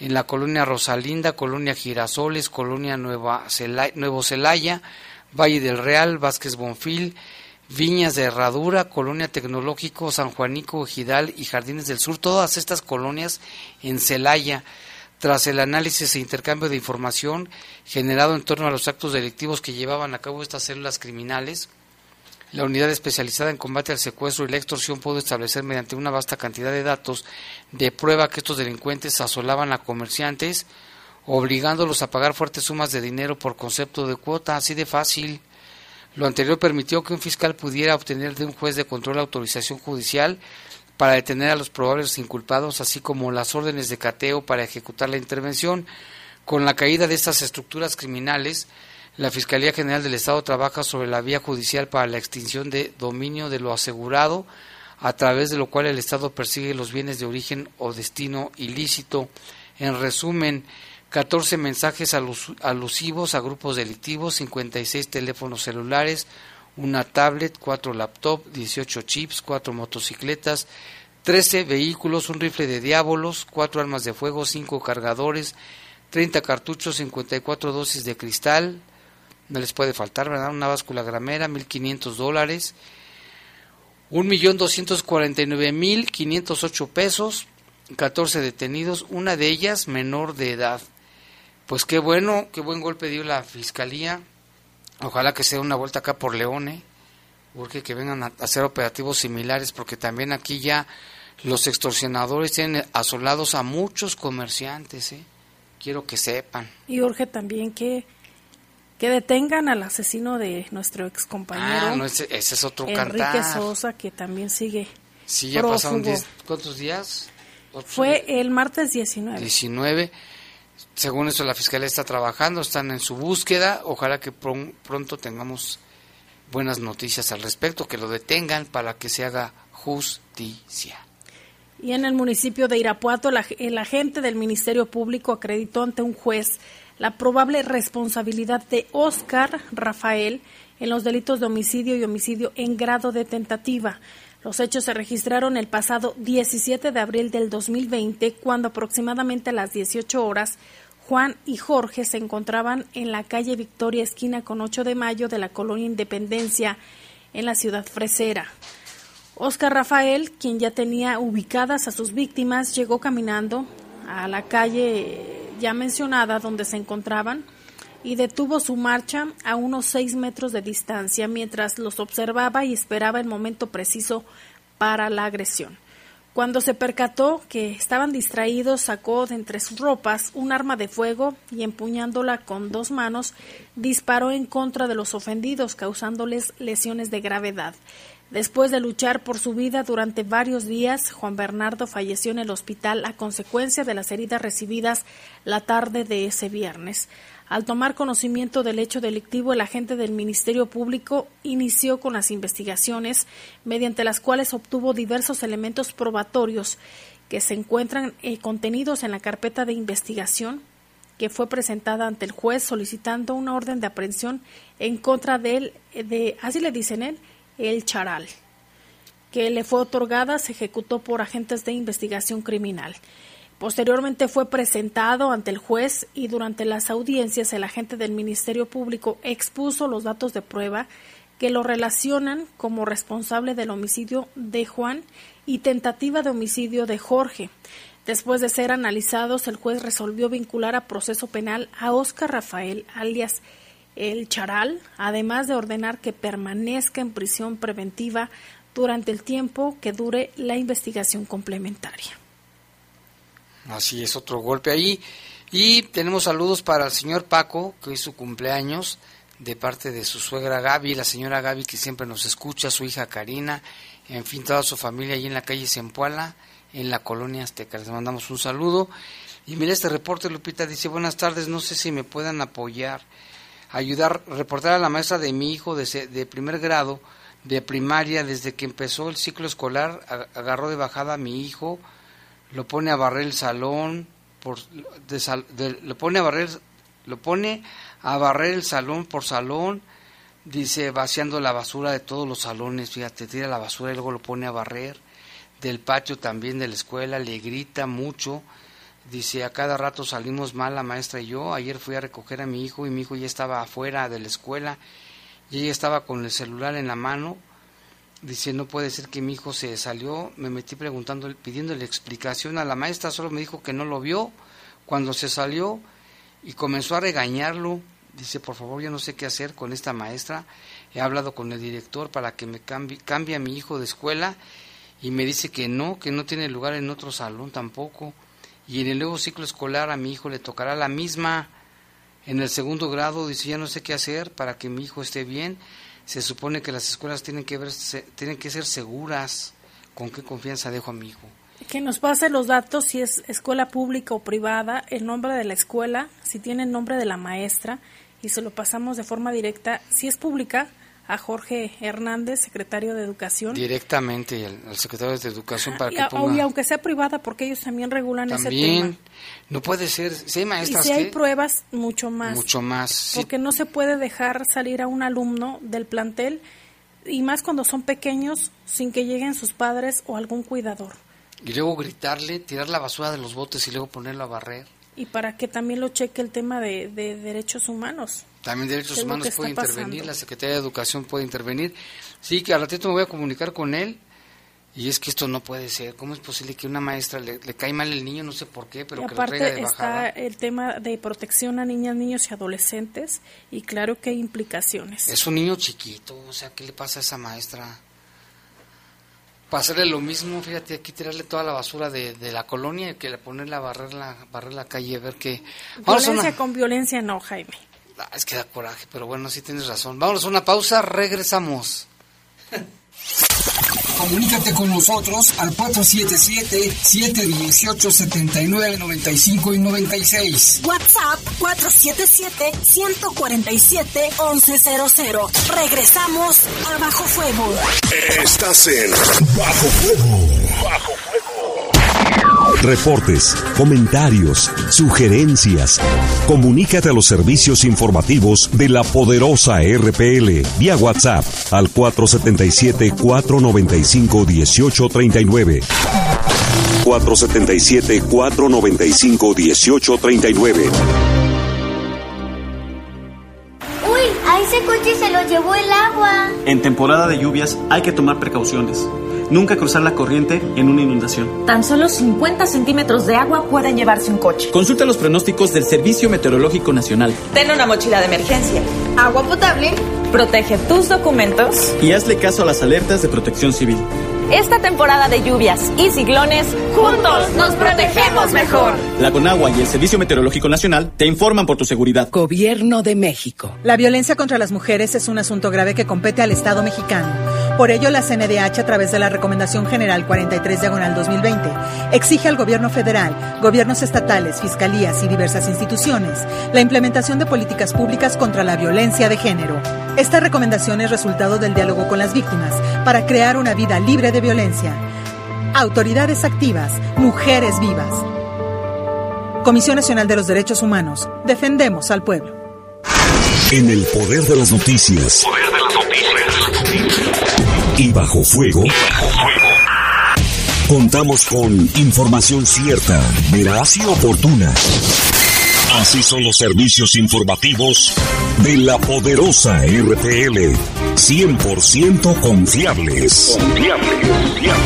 S2: en la colonia Rosalinda, colonia Girasoles, colonia Nueva Nuevo Celaya, Valle del Real, Vázquez Bonfil, Viñas de Herradura, Colonia Tecnológico, San Juanico, Ejidal y Jardines del Sur, todas estas colonias en Celaya, tras el análisis e intercambio de información generado en torno a los actos delictivos que llevaban a cabo estas células criminales, la unidad especializada en combate al secuestro y la extorsión pudo establecer mediante una vasta cantidad de datos de prueba que estos delincuentes asolaban a comerciantes, obligándolos a pagar fuertes sumas de dinero por concepto de cuota, así de fácil. Lo anterior permitió que un fiscal pudiera obtener de un juez de control autorización judicial para detener a los probables inculpados, así como las órdenes de cateo para ejecutar la intervención. Con la caída de estas estructuras criminales, la Fiscalía General del Estado trabaja sobre la vía judicial para la extinción de dominio de lo asegurado, a través de lo cual el Estado persigue los bienes de origen o destino ilícito. En resumen, 14 mensajes alusivos a grupos delictivos, 56 teléfonos celulares, una tablet, 4 laptops, 18 chips, 4 motocicletas, 13 vehículos, un rifle de diábolos, 4 armas de fuego, 5 cargadores, 30 cartuchos, 54 dosis de cristal, no les puede faltar, ¿verdad? Una báscula gramera, 1.500 dólares, 1.249.508 pesos, 14 detenidos, una de ellas menor de edad. Pues qué bueno, qué buen golpe dio la fiscalía. Ojalá que sea una vuelta acá por Leone, porque que vengan a hacer operativos similares, porque también aquí ya los extorsionadores tienen asolados a muchos comerciantes, ¿eh? Quiero que sepan.
S3: Y urge también que que detengan al asesino de nuestro ex compañero.
S2: Ah, no, ese, es otro
S3: Enrique Sosa, que también sigue.
S2: Sí, ya pasaron diez, ¿cuántos días?
S3: Fue el martes 19.
S2: 19. Según eso, la fiscalía está trabajando, están en su búsqueda. Ojalá que pronto tengamos buenas noticias al respecto, que lo detengan para que se haga justicia.
S3: Y en el municipio de Irapuato, el agente del Ministerio Público acreditó ante un juez la probable responsabilidad de Oscar Rafael en los delitos de homicidio y homicidio en grado de tentativa. Los hechos se registraron el pasado 17 de abril del 2020, cuando aproximadamente a las 18 horas Juan y Jorge se encontraban en la calle Victoria, esquina con 8 de mayo de la colonia Independencia, en la ciudad fresera. Oscar Rafael, quien ya tenía ubicadas a sus víctimas, llegó caminando a la calle ya mencionada donde se encontraban y detuvo su marcha a unos seis metros de distancia mientras los observaba y esperaba el momento preciso para la agresión. Cuando se percató que estaban distraídos, sacó de entre sus ropas un arma de fuego y empuñándola con dos manos, disparó en contra de los ofendidos, causándoles lesiones de gravedad. Después de luchar por su vida durante varios días, Juan Bernardo falleció en el hospital a consecuencia de las heridas recibidas la tarde de ese viernes. Al tomar conocimiento del hecho delictivo, el agente del Ministerio Público inició con las investigaciones, mediante las cuales obtuvo diversos elementos probatorios que se encuentran eh, contenidos en la carpeta de investigación que fue presentada ante el juez solicitando una orden de aprehensión en contra de él, de, así le dicen él, el Charal, que le fue otorgada, se ejecutó por agentes de investigación criminal. Posteriormente fue presentado ante el juez y durante las audiencias el agente del Ministerio Público expuso los datos de prueba que lo relacionan como responsable del homicidio de Juan y tentativa de homicidio de Jorge. Después de ser analizados, el juez resolvió vincular a proceso penal a Oscar Rafael, alias el Charal, además de ordenar que permanezca en prisión preventiva durante el tiempo que dure la investigación complementaria.
S2: Así es, otro golpe ahí. Y tenemos saludos para el señor Paco, que hoy es su cumpleaños, de parte de su suegra Gaby, la señora Gaby que siempre nos escucha, su hija Karina, en fin, toda su familia ahí en la calle Zempoala, en la colonia Azteca. Les mandamos un saludo. Y mira este reporte, Lupita, dice, buenas tardes, no sé si me puedan apoyar, ayudar, reportar a la maestra de mi hijo de, de primer grado, de primaria, desde que empezó el ciclo escolar, agarró de bajada a mi hijo, lo pone a barrer el salón, por, de, lo pone a barrer, lo pone a barrer el salón por salón, dice vaciando la basura de todos los salones, fíjate, tira la basura y luego lo pone a barrer, del patio también de la escuela, le grita mucho, Dice, a cada rato salimos mal la maestra y yo. Ayer fui a recoger a mi hijo y mi hijo ya estaba afuera de la escuela y ella estaba con el celular en la mano. Dice, no puede ser que mi hijo se salió. Me metí preguntando, pidiéndole explicación a la maestra. Solo me dijo que no lo vio cuando se salió y comenzó a regañarlo. Dice, por favor, yo no sé qué hacer con esta maestra. He hablado con el director para que me cambie, cambie a mi hijo de escuela y me dice que no, que no tiene lugar en otro salón tampoco y en el nuevo ciclo escolar a mi hijo le tocará la misma. En el segundo grado dice, ya no sé qué hacer para que mi hijo esté bien. Se supone que las escuelas tienen que, verse, tienen que ser seguras. ¿Con qué confianza dejo a mi hijo?
S3: Que nos pase los datos si es escuela pública o privada, el nombre de la escuela, si tiene el nombre de la maestra y se lo pasamos de forma directa. Si es pública, a Jorge Hernández, secretario de Educación.
S2: Directamente al, secretario de Educación para que ponga...
S3: Y aunque sea privada, porque ellos también regulan ese tema.
S2: no puede ser, maestras
S3: Y si hay pruebas, mucho más.
S2: Mucho más.
S3: Porque no se puede dejar salir a un alumno del plantel, y más cuando son pequeños, sin que lleguen sus padres o algún cuidador.
S2: Y luego gritarle, tirar la basura de los botes y luego ponerlo a barrer.
S3: Y para que también lo cheque el tema de derechos humanos.
S2: También Derechos Humanos puede intervenir, la Secretaría de Educación puede intervenir. Sí, que al ratito me voy a comunicar con él. Y es que esto no puede ser. ¿Cómo es posible que una maestra le, le cae mal el niño? No sé por qué, pero que lo traiga de bajada.
S3: está el tema de protección a niñas, niños y adolescentes. Y claro que hay implicaciones.
S2: Es un niño chiquito. O sea, ¿qué le pasa a esa maestra? Para hacerle lo mismo, fíjate, aquí tirarle toda la basura de, la colonia y que le ponerle a barrer la, barrer la calle, a ver qué...
S3: Violencia con violencia no, Jaime.
S2: Ah, es que da coraje, pero bueno, sí tienes razón. Vámonos a una pausa, regresamos.
S16: Comunícate con nosotros al 477-718-7995 y 96.
S1: WhatsApp 477-147-1100. Regresamos a Bajo Fuego.
S14: Estás en Bajo Fuego. Bajo Reportes, comentarios, sugerencias. Comunícate a los servicios informativos de la poderosa RPL vía WhatsApp al 477-495-1839. 477-495-1839.
S11: Uy, a ese coche se lo llevó el agua.
S17: En temporada de lluvias hay que tomar precauciones. Nunca cruzar la corriente en una inundación.
S18: Tan solo 50 centímetros de agua pueden llevarse un coche.
S17: Consulta los pronósticos del Servicio Meteorológico Nacional.
S18: Ten una mochila de emergencia. Agua potable. Protege tus documentos.
S17: Y hazle caso a las alertas de protección civil.
S18: Esta temporada de lluvias y ciclones, juntos nos protegemos mejor.
S17: La Conagua y el Servicio Meteorológico Nacional te informan por tu seguridad.
S19: Gobierno de México. La violencia contra las mujeres es un asunto grave que compete al Estado mexicano. Por ello, la CNDH, a través de la Recomendación General 43 Diagonal 2020, exige al Gobierno federal, gobiernos estatales, fiscalías y diversas instituciones la implementación de políticas públicas contra la violencia de género. Esta recomendación es resultado del diálogo con las víctimas para crear una vida libre de violencia. Autoridades activas, mujeres vivas. Comisión Nacional de los Derechos Humanos. Defendemos al pueblo.
S14: En el poder de las noticias. Poder de las noticias. Y bajo fuego. Contamos con información cierta, veraz y oportuna. Así son los servicios informativos de la poderosa RTL. 100% confiables. Confiables, confiables.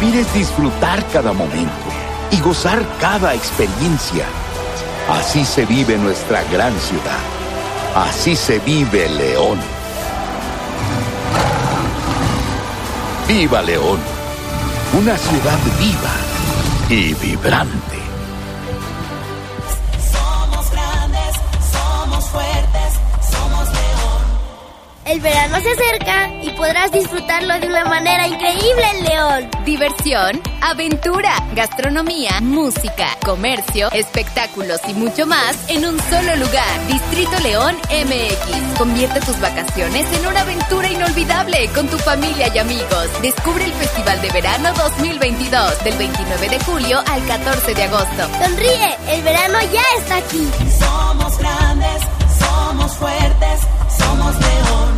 S10: Vivir es disfrutar cada momento y gozar cada experiencia. Así se vive nuestra gran ciudad. Así se vive León. ¡Viva León! Una ciudad viva y vibrante.
S11: El verano se acerca y podrás disfrutarlo de una manera increíble en León.
S12: Diversión, aventura, gastronomía, música, comercio, espectáculos y mucho más en un solo lugar. Distrito León MX. Convierte tus vacaciones en una aventura inolvidable con tu familia y amigos. Descubre el Festival de Verano 2022 del 29 de julio al 14 de agosto.
S11: Sonríe, el verano ya está aquí.
S8: Somos grandes, somos fuertes, somos león.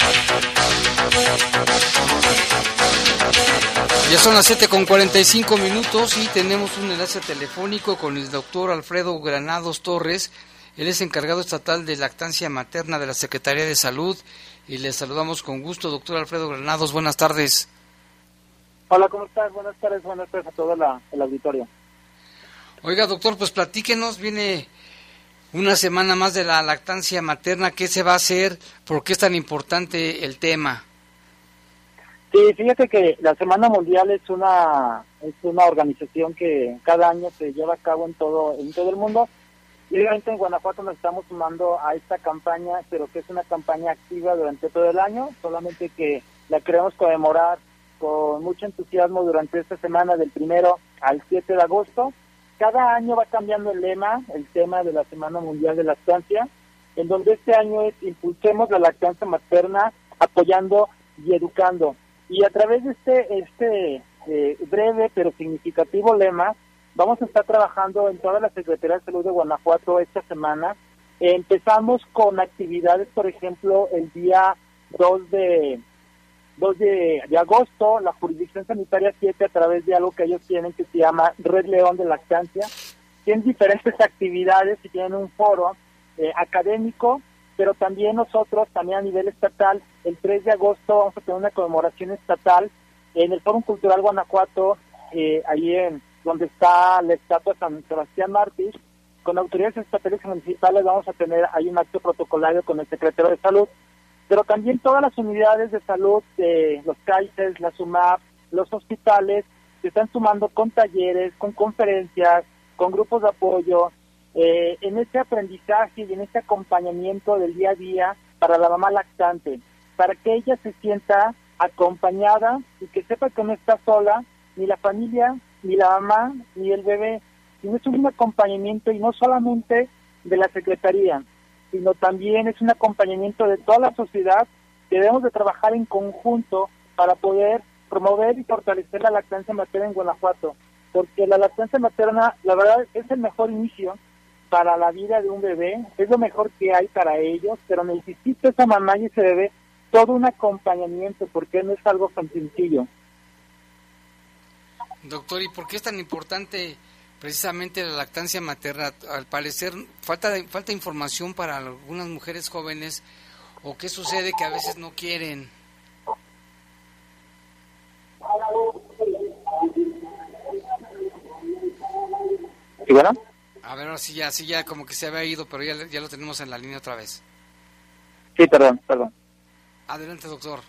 S2: Ya son las 7 con 45 minutos y tenemos un enlace telefónico con el doctor Alfredo Granados Torres. Él es encargado estatal de lactancia materna de la Secretaría de Salud y le saludamos con gusto, doctor Alfredo Granados. Buenas tardes.
S20: Hola, ¿cómo estás? Buenas tardes, buenas tardes a todo la, el auditorio.
S2: Oiga, doctor, pues platíquenos, viene una semana más de la lactancia materna. ¿Qué se va a hacer? ¿Por qué es tan importante el tema?
S20: Sí, fíjate que la Semana Mundial es una es una organización que cada año se lleva a cabo en todo en todo el mundo. Y obviamente en Guanajuato nos estamos sumando a esta campaña, pero que es una campaña activa durante todo el año, solamente que la queremos conmemorar con mucho entusiasmo durante esta semana del primero al 7 de agosto. Cada año va cambiando el lema, el tema de la Semana Mundial de Lactancia, en donde este año es Impulsemos la lactancia materna apoyando y educando. Y a través de este, este eh, breve pero significativo lema, vamos a estar trabajando en toda la Secretaría de Salud de Guanajuato esta semana. empezamos con actividades, por ejemplo, el día 2 de 2 de, agosto, la jurisdicción sanitaria 7, a través de algo que ellos tienen que se llama Red León de Lactancia, tienen diferentes actividades y tienen un foro eh, académico pero también nosotros, también a nivel estatal, el 3 de agosto vamos a tener una conmemoración estatal en el Fórum Cultural Guanajuato, eh, ahí en donde está la estatua de San Sebastián Mártir, con autoridades estatales y municipales vamos a tener ahí un acto protocolario con el secretario de Salud, pero también todas las unidades de salud, de los CAICES, la SUMAP, los hospitales, se están sumando con talleres, con conferencias, con grupos de apoyo, eh, en este aprendizaje y en este acompañamiento del día a día para la mamá lactante, para que ella se sienta acompañada y que sepa que no está sola, ni la familia, ni la mamá, ni el bebé, sino es un acompañamiento y no solamente de la Secretaría, sino también es un acompañamiento de toda la sociedad que debemos de trabajar en conjunto para poder promover y fortalecer la lactancia materna en Guanajuato, porque la lactancia materna, la verdad, es el mejor inicio para la vida de un bebé, es lo mejor que hay para ellos, pero necesita esa mamá y ese bebé todo un acompañamiento porque no es algo tan sencillo.
S2: Doctor, ¿y por qué es tan importante precisamente la lactancia materna? Al parecer falta falta información para algunas mujeres jóvenes o qué sucede que a veces no quieren.
S20: ¿Sí, bueno?
S2: A ver, sí ya, sí ya como que se había ido, pero ya, ya lo tenemos en la línea otra vez.
S20: Sí, perdón, perdón.
S2: Adelante, doctor.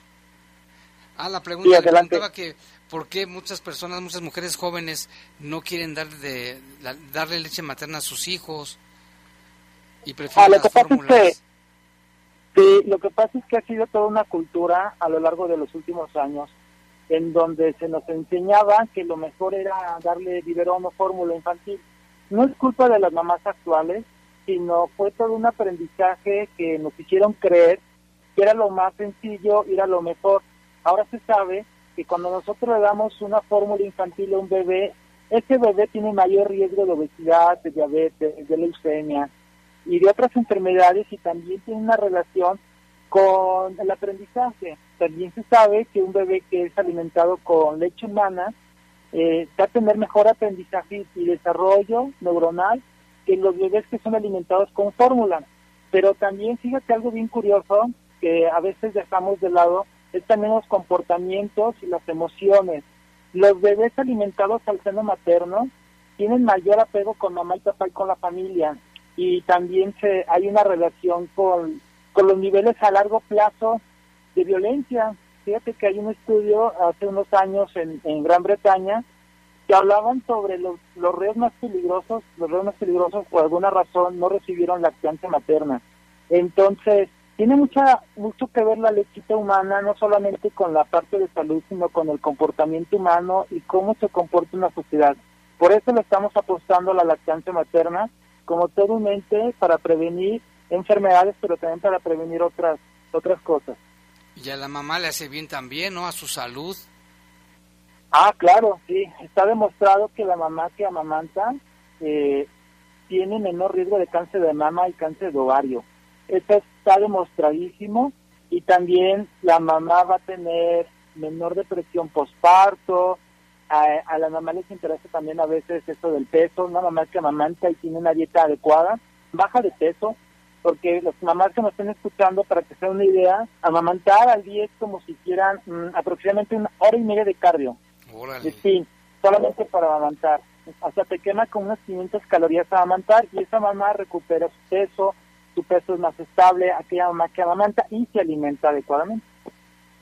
S2: Ah, la pregunta sí, preguntaba que por qué muchas personas, muchas mujeres jóvenes no quieren darle, de, la, darle leche materna a sus hijos y prefieren
S20: ah, lo
S2: las
S20: que pasa. Es que, sí, lo que pasa es que ha sido toda una cultura a lo largo de los últimos años en donde se nos enseñaba que lo mejor era darle biberón o fórmula infantil no es culpa de las mamás actuales, sino fue todo un aprendizaje que nos hicieron creer que era lo más sencillo era lo mejor. Ahora se sabe que cuando nosotros le damos una fórmula infantil a un bebé, ese bebé tiene mayor riesgo de obesidad, de diabetes, de leucemia y de otras enfermedades y también tiene una relación con el aprendizaje. También se sabe que un bebé que es alimentado con leche humana eh, va a tener mejor aprendizaje y desarrollo neuronal que los bebés que son alimentados con fórmula. Pero también fíjate algo bien curioso que a veces dejamos de lado, es también los comportamientos y las emociones. Los bebés alimentados al seno materno tienen mayor apego con mamá y papá y con la familia y también se, hay una relación con, con los niveles a largo plazo de violencia. Fíjate que hay un estudio hace unos años en, en Gran Bretaña que hablaban sobre los, los reos más peligrosos, los reos más peligrosos por alguna razón no recibieron lactancia materna. Entonces, tiene mucha mucho que ver la lechita humana, no solamente con la parte de salud, sino con el comportamiento humano y cómo se comporta una sociedad. Por eso le estamos apostando a la lactancia materna como todo un ente para prevenir enfermedades, pero también para prevenir otras otras cosas.
S2: Y a la mamá le hace bien también, ¿no? A su salud.
S20: Ah, claro, sí. Está demostrado que la mamá que amamanta eh, tiene menor riesgo de cáncer de mama y cáncer de ovario. Eso está demostradísimo. Y también la mamá va a tener menor depresión postparto. A, a la mamá les interesa también a veces eso del peso. Una mamá que amamanta y tiene una dieta adecuada, baja de peso, porque las mamás que nos estén escuchando, para que se den una idea, amamantar al día es como si hicieran mm, aproximadamente una hora y media de cardio.
S2: Órale.
S20: Sí, solamente para amamantar. O sea, te quema con unas 500 calorías a amamantar y esa mamá recupera su peso, su peso es más estable, aquella mamá que amamanta y se alimenta adecuadamente.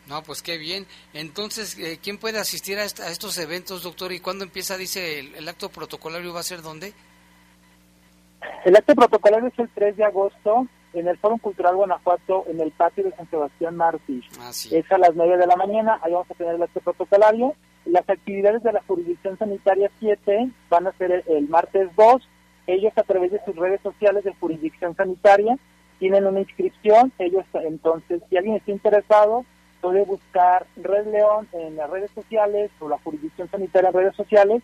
S2: No, pues qué bien. Entonces, eh, ¿quién puede asistir a estos eventos, doctor? ¿Y cuándo empieza, dice, el, el acto protocolario va a ser dónde?
S20: El acto protocolario es el 3 de agosto en el Foro Cultural Guanajuato, en el patio de San Sebastián Martí.
S2: Ah, sí.
S20: Es a las 9 de la mañana, ahí vamos a tener el acto protocolario. Las actividades de la jurisdicción sanitaria 7 van a ser el, el martes 2. Ellos a través de sus redes sociales de jurisdicción sanitaria tienen una inscripción. Ellos entonces, si alguien está interesado, puede buscar Red León en las redes sociales o la jurisdicción sanitaria en redes sociales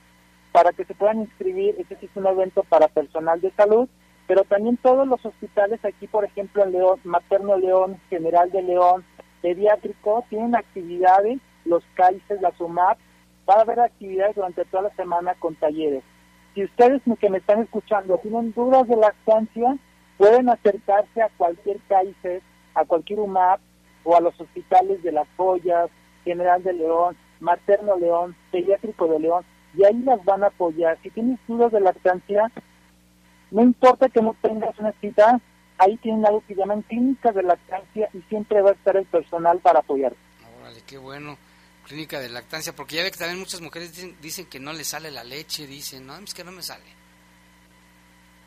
S20: para que se puedan inscribir. Este sí es un evento para personal de salud, pero también todos los hospitales aquí, por ejemplo, en León, Materno León, General de León, Pediátrico, tienen actividades, los CAICES, la SUMAP, va a haber actividades durante toda la semana con talleres. Si ustedes que me están escuchando tienen dudas de lactancia, pueden acercarse a cualquier CAICES, a cualquier UMAP o a los hospitales de Las Joyas, General de León, Materno León, Pediátrico de León, y ahí las van a apoyar. Si tienes dudas de lactancia, no importa que no tengas una cita, ahí tienen algo que llaman clínicas de lactancia y siempre va a estar el personal para apoyarte.
S2: Órale, qué bueno. Clínica de lactancia, porque ya ve que también muchas mujeres dicen, dicen que no les sale la leche, dicen, no, es que no me sale.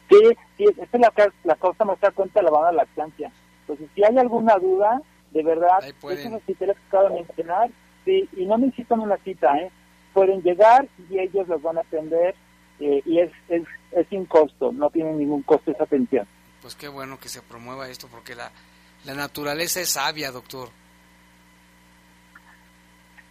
S20: Sí, sí, esa es la, la causa más da cuenta de la banda de lactancia. Entonces, si hay alguna duda, de verdad, esos hospitales que acabo de mencionar, sí, y no necesitan una cita, ¿eh? Pueden llegar y ellos los van a atender eh, y es, es, es sin costo, no tienen ningún costo esa atención.
S2: Pues qué bueno que se promueva esto, porque la, la naturaleza es sabia, doctor.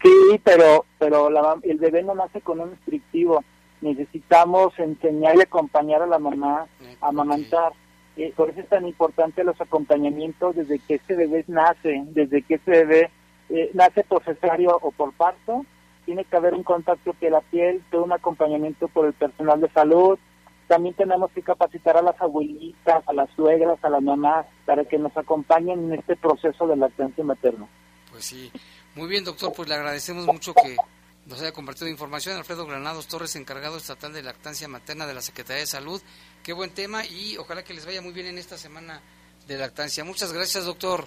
S20: Sí, pero pero la el bebé no nace con un restrictivo. Necesitamos enseñar y acompañar a la mamá a amamantar. Eh, por eso es tan importante los acompañamientos desde que ese bebé nace, desde que ese bebé eh, nace por cesárea o por parto. Tiene que haber un contacto piel a piel, todo un acompañamiento por el personal de salud. También tenemos que capacitar a las abuelitas, a las suegras, a las mamás, para que nos acompañen en este proceso de lactancia materna.
S2: Pues sí. Muy bien, doctor, pues le agradecemos mucho que nos haya compartido información. Alfredo Granados Torres, encargado estatal de lactancia materna de la Secretaría de Salud. Qué buen tema y ojalá que les vaya muy bien en esta semana de lactancia. Muchas gracias, doctor.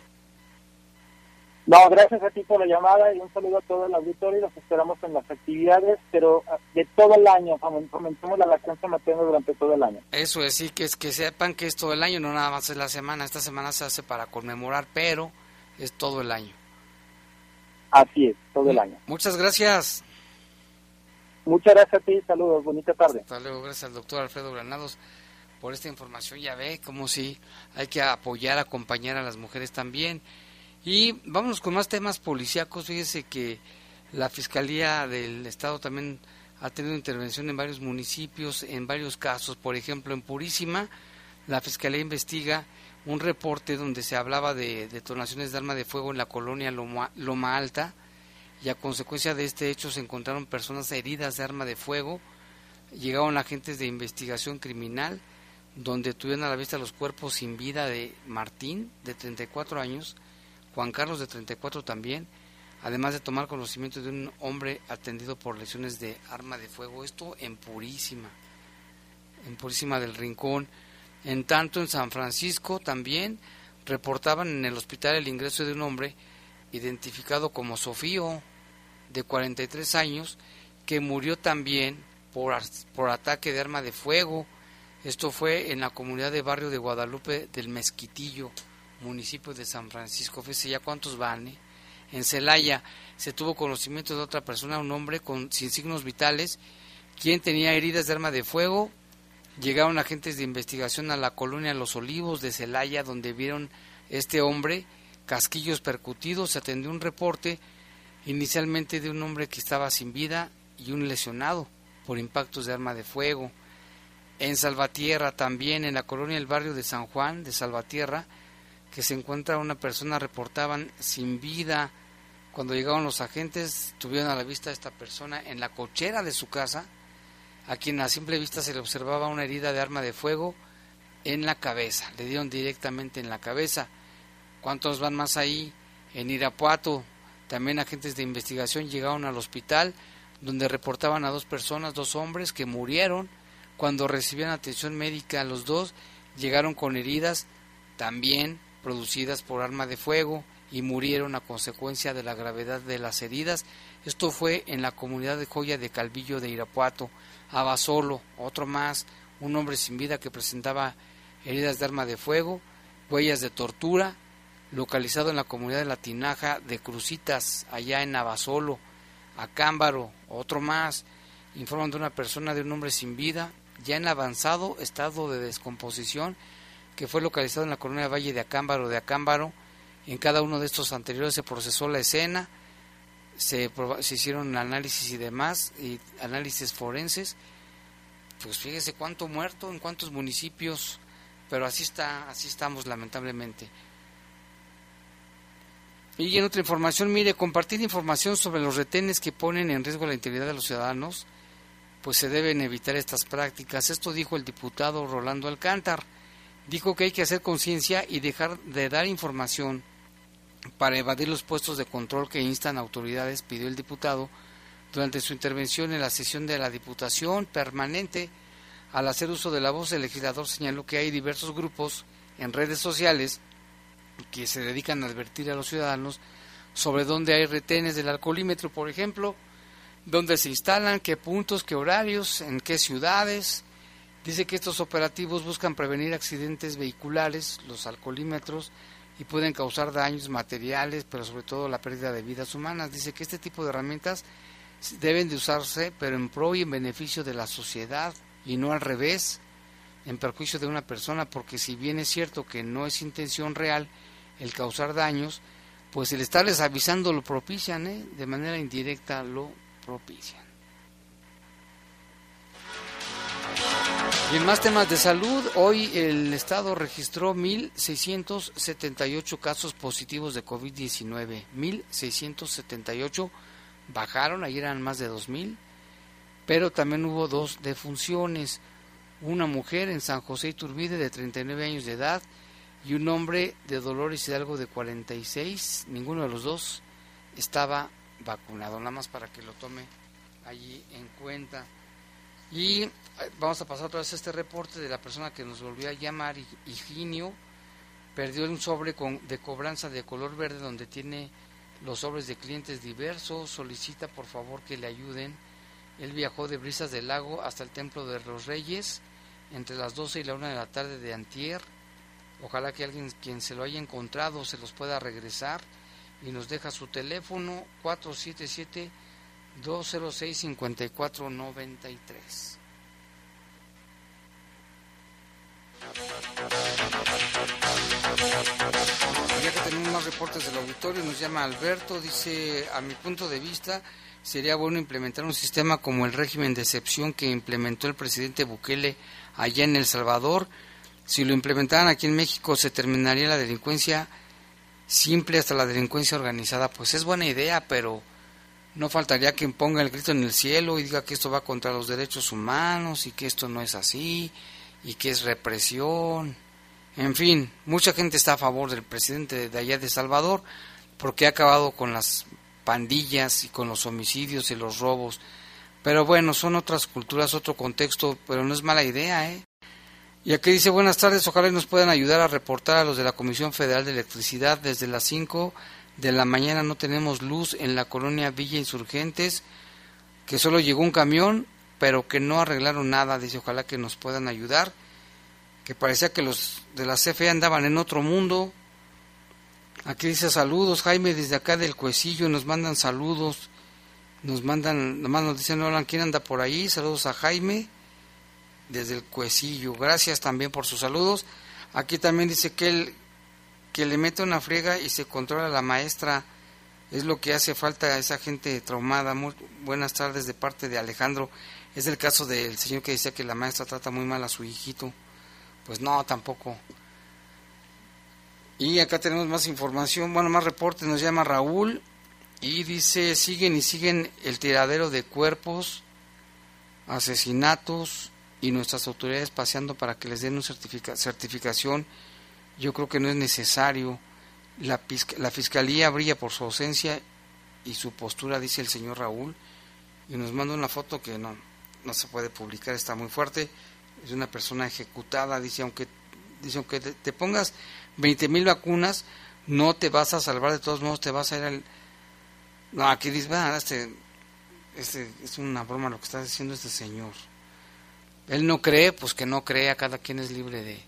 S20: No, gracias a ti por la llamada y un saludo a todo el auditorio y los esperamos en las actividades, pero ah, de todo el año, fomen- fomentemos la lactancia materna durante todo el año.
S2: Eso es, sí, que, es, que sepan que es todo el año, no nada más es la semana. Esta semana se hace para conmemorar, pero es todo el año.
S20: Así es, todo el año.
S2: Muchas gracias.
S20: Muchas gracias a ti, saludos, bonita tarde.
S2: Hasta luego, gracias al doctor Alfredo Granados por esta información. Ya ve como si hay que apoyar, acompañar a las mujeres también. Y vámonos con más temas policíacos. Fíjese que la Fiscalía del Estado también ha tenido intervención en varios municipios, en varios casos. Por ejemplo, en Purísima, la Fiscalía investiga un reporte donde se hablaba de detonaciones de arma de fuego en la colonia Loma, Loma Alta y a consecuencia de este hecho se encontraron personas heridas de arma de fuego. Llegaron agentes de investigación criminal donde tuvieron a la vista los cuerpos sin vida de Martín, de 34 años, Juan Carlos, de 34 también, además de tomar conocimiento de un hombre atendido por lesiones de arma de fuego. Esto en Purísima, en Purísima del Rincón. En tanto, en San Francisco también reportaban en el hospital el ingreso de un hombre identificado como Sofío, de 43 años, que murió también por, por ataque de arma de fuego. Esto fue en la comunidad de barrio de Guadalupe del Mezquitillo, municipio de San Francisco. Fíjese ya cuántos van. Eh? En Celaya se tuvo conocimiento de otra persona, un hombre con, sin signos vitales, quien tenía heridas de arma de fuego. Llegaron agentes de investigación a la colonia Los Olivos de Celaya, donde vieron este hombre, casquillos percutidos, se atendió un reporte inicialmente de un hombre que estaba sin vida y un lesionado por impactos de arma de fuego. En Salvatierra también, en la colonia del barrio de San Juan de Salvatierra, que se encuentra una persona reportaban sin vida. Cuando llegaron los agentes, tuvieron a la vista a esta persona en la cochera de su casa, a quien a simple vista se le observaba una herida de arma de fuego en la cabeza. Le dieron directamente en la cabeza. ¿Cuántos van más ahí? En Irapuato, también agentes de investigación llegaron al hospital donde reportaban a dos personas, dos hombres que murieron cuando recibían atención médica. Los dos llegaron con heridas también producidas por arma de fuego y murieron a consecuencia de la gravedad de las heridas. Esto fue en la comunidad de Joya de Calvillo de Irapuato. Abasolo, otro más, un hombre sin vida que presentaba heridas de arma de fuego, huellas de tortura, localizado en la comunidad de la Tinaja de Crucitas, allá en Abasolo. Acámbaro, otro más, informan de una persona de un hombre sin vida, ya en avanzado estado de descomposición, que fue localizado en la colonia Valle de Acámbaro de Acámbaro. En cada uno de estos anteriores se procesó la escena, se, se hicieron análisis y demás, y análisis forenses. Pues fíjese cuánto muerto en cuántos municipios, pero así está, así estamos lamentablemente. Y en otra información, mire, compartir información sobre los retenes que ponen en riesgo la integridad de los ciudadanos, pues se deben evitar estas prácticas. Esto dijo el diputado Rolando Alcántar. Dijo que hay que hacer conciencia y dejar de dar información para evadir los puestos de control que instan autoridades, pidió el diputado durante su intervención en la sesión de la Diputación Permanente. Al hacer uso de la voz, el legislador señaló que hay diversos grupos en redes sociales que se dedican a advertir a los ciudadanos sobre dónde hay retenes del alcoholímetro, por ejemplo, dónde se instalan, qué puntos, qué horarios, en qué ciudades. Dice que estos operativos buscan prevenir accidentes vehiculares, los alcoholímetros, y pueden causar daños materiales, pero sobre todo la pérdida de vidas humanas. Dice que este tipo de herramientas deben de usarse, pero en pro y en beneficio de la sociedad, y no al revés, en perjuicio de una persona, porque si bien es cierto que no es intención real, el causar daños, pues el estarles avisando lo propician, ¿eh? de manera indirecta lo propician. Y en más temas de salud, hoy el Estado registró 1.678 casos positivos de COVID-19. 1.678 bajaron, ayer eran más de 2.000, pero también hubo dos defunciones. Una mujer en San José Iturbide de 39 años de edad y un hombre de Dolores Hidalgo de 46, ninguno de los dos estaba vacunado, nada más para que lo tome allí en cuenta. Y vamos a pasar otra vez este reporte de la persona que nos volvió a llamar, Higinio, perdió un sobre con, de cobranza de color verde donde tiene los sobres de clientes diversos, solicita por favor que le ayuden. Él viajó de Brisas del Lago hasta el Templo de los Reyes entre las 12 y la 1 de la tarde de Antier Ojalá que alguien quien se lo haya encontrado se los pueda regresar y nos deja su teléfono 477 206 5493. Ya que tenemos más reportes del auditorio, nos llama Alberto, dice, a mi punto de vista, sería bueno implementar un sistema como el régimen de excepción que implementó el presidente Bukele allá en El Salvador, si lo implementaran aquí en México se terminaría la delincuencia simple hasta la delincuencia organizada. Pues es buena idea, pero no faltaría quien ponga el grito en el cielo y diga que esto va contra los derechos humanos y que esto no es así y que es represión. En fin, mucha gente está a favor del presidente de allá de Salvador porque ha acabado con las pandillas y con los homicidios y los robos. Pero bueno, son otras culturas, otro contexto, pero no es mala idea, ¿eh? Y aquí dice, buenas tardes, ojalá nos puedan ayudar a reportar a los de la Comisión Federal de Electricidad. Desde las 5 de la mañana no tenemos luz en la colonia Villa Insurgentes, que solo llegó un camión, pero que no arreglaron nada. Dice, ojalá que nos puedan ayudar. Que parecía que los de la CFE andaban en otro mundo. Aquí dice saludos, Jaime, desde acá del Cuecillo nos mandan saludos. Nos mandan, nomás nos dicen, hola, ¿quién anda por ahí? Saludos a Jaime desde el Cuecillo. Gracias también por sus saludos. Aquí también dice que él que le mete una friega y se controla la maestra. Es lo que hace falta a esa gente traumada. Muy buenas tardes de parte de Alejandro. Es el caso del señor que decía que la maestra trata muy mal a su hijito. Pues no, tampoco. Y acá tenemos más información, bueno, más reportes. Nos llama Raúl y dice, siguen y siguen el tiradero de cuerpos, asesinatos y nuestras autoridades paseando para que les den una certificación. Yo creo que no es necesario. La, la fiscalía brilla por su ausencia y su postura, dice el señor Raúl, y nos manda una foto que no, no se puede publicar, está muy fuerte. Es una persona ejecutada, dice, aunque, dice, aunque te, pongas 20 mil vacunas, no te vas a salvar, de todos modos te vas a ir al no, aquí dice, este, este es una broma lo que está diciendo este señor. Él no cree, pues que no crea, cada quien es libre de,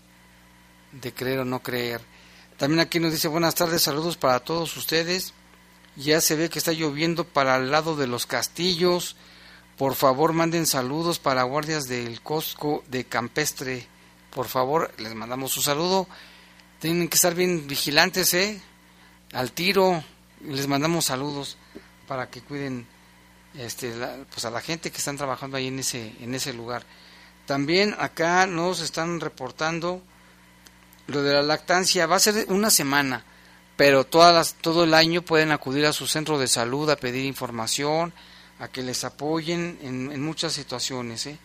S2: de creer o no creer. También aquí nos dice buenas tardes, saludos para todos ustedes. Ya se ve que está lloviendo para el lado de los castillos. Por favor, manden saludos para guardias del Cosco de Campestre. Por favor, les mandamos un saludo. Tienen que estar bien vigilantes, ¿eh? Al tiro. Les mandamos saludos para que cuiden este, pues a la gente que están trabajando ahí en ese, en ese lugar. También acá nos están reportando lo de la lactancia. Va a ser una semana, pero todas todo el año pueden acudir a su centro de salud a pedir información, a que les apoyen en, muchas situaciones. ¿eh?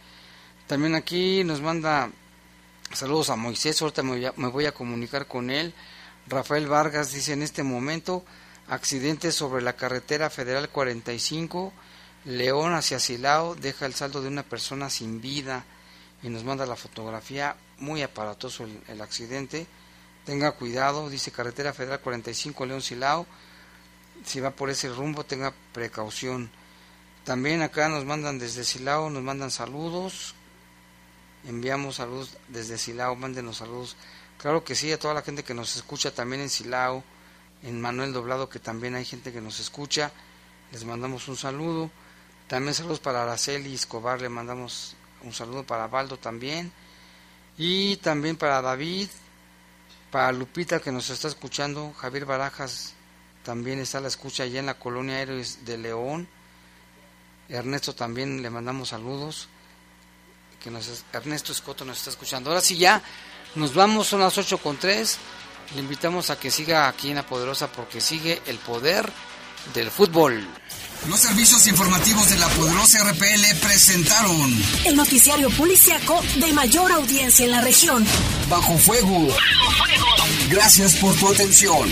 S2: También aquí nos manda saludos a Moisés, ahorita me me voy a comunicar con él. Rafael Vargas dice en este momento Accidente sobre la carretera federal 45, León hacia Silao, deja el saldo de una persona sin vida y nos manda la fotografía, muy aparatoso el, accidente. Tenga cuidado, dice carretera federal 45, León Silao. Si va por ese rumbo, tenga precaución. También acá nos mandan desde Silao, nos mandan saludos. Enviamos saludos desde Silao, mándenos saludos. Claro que sí, a toda la gente que nos escucha también en Silao en Manuel Doblado, que también hay gente que nos escucha. Les mandamos un saludo. También saludos para Araceli Escobar, le mandamos un saludo para Baldo también. Y también para David, para Lupita que nos está escuchando, Javier Barajas también está a la escucha allá en la colonia Héroes de León. Ernesto también le mandamos saludos. Que nos, Ernesto Escoto nos está escuchando. Ahora sí ya, nos vamos, son las 8 con 3. Le invitamos a que siga aquí en La Poderosa porque sigue el poder del fútbol.
S16: Los servicios informativos de La Poderosa RPL presentaron
S1: el noticiario policiaco de mayor audiencia en la región.
S16: Bajo fuego. Bajo fuego. Gracias por tu atención.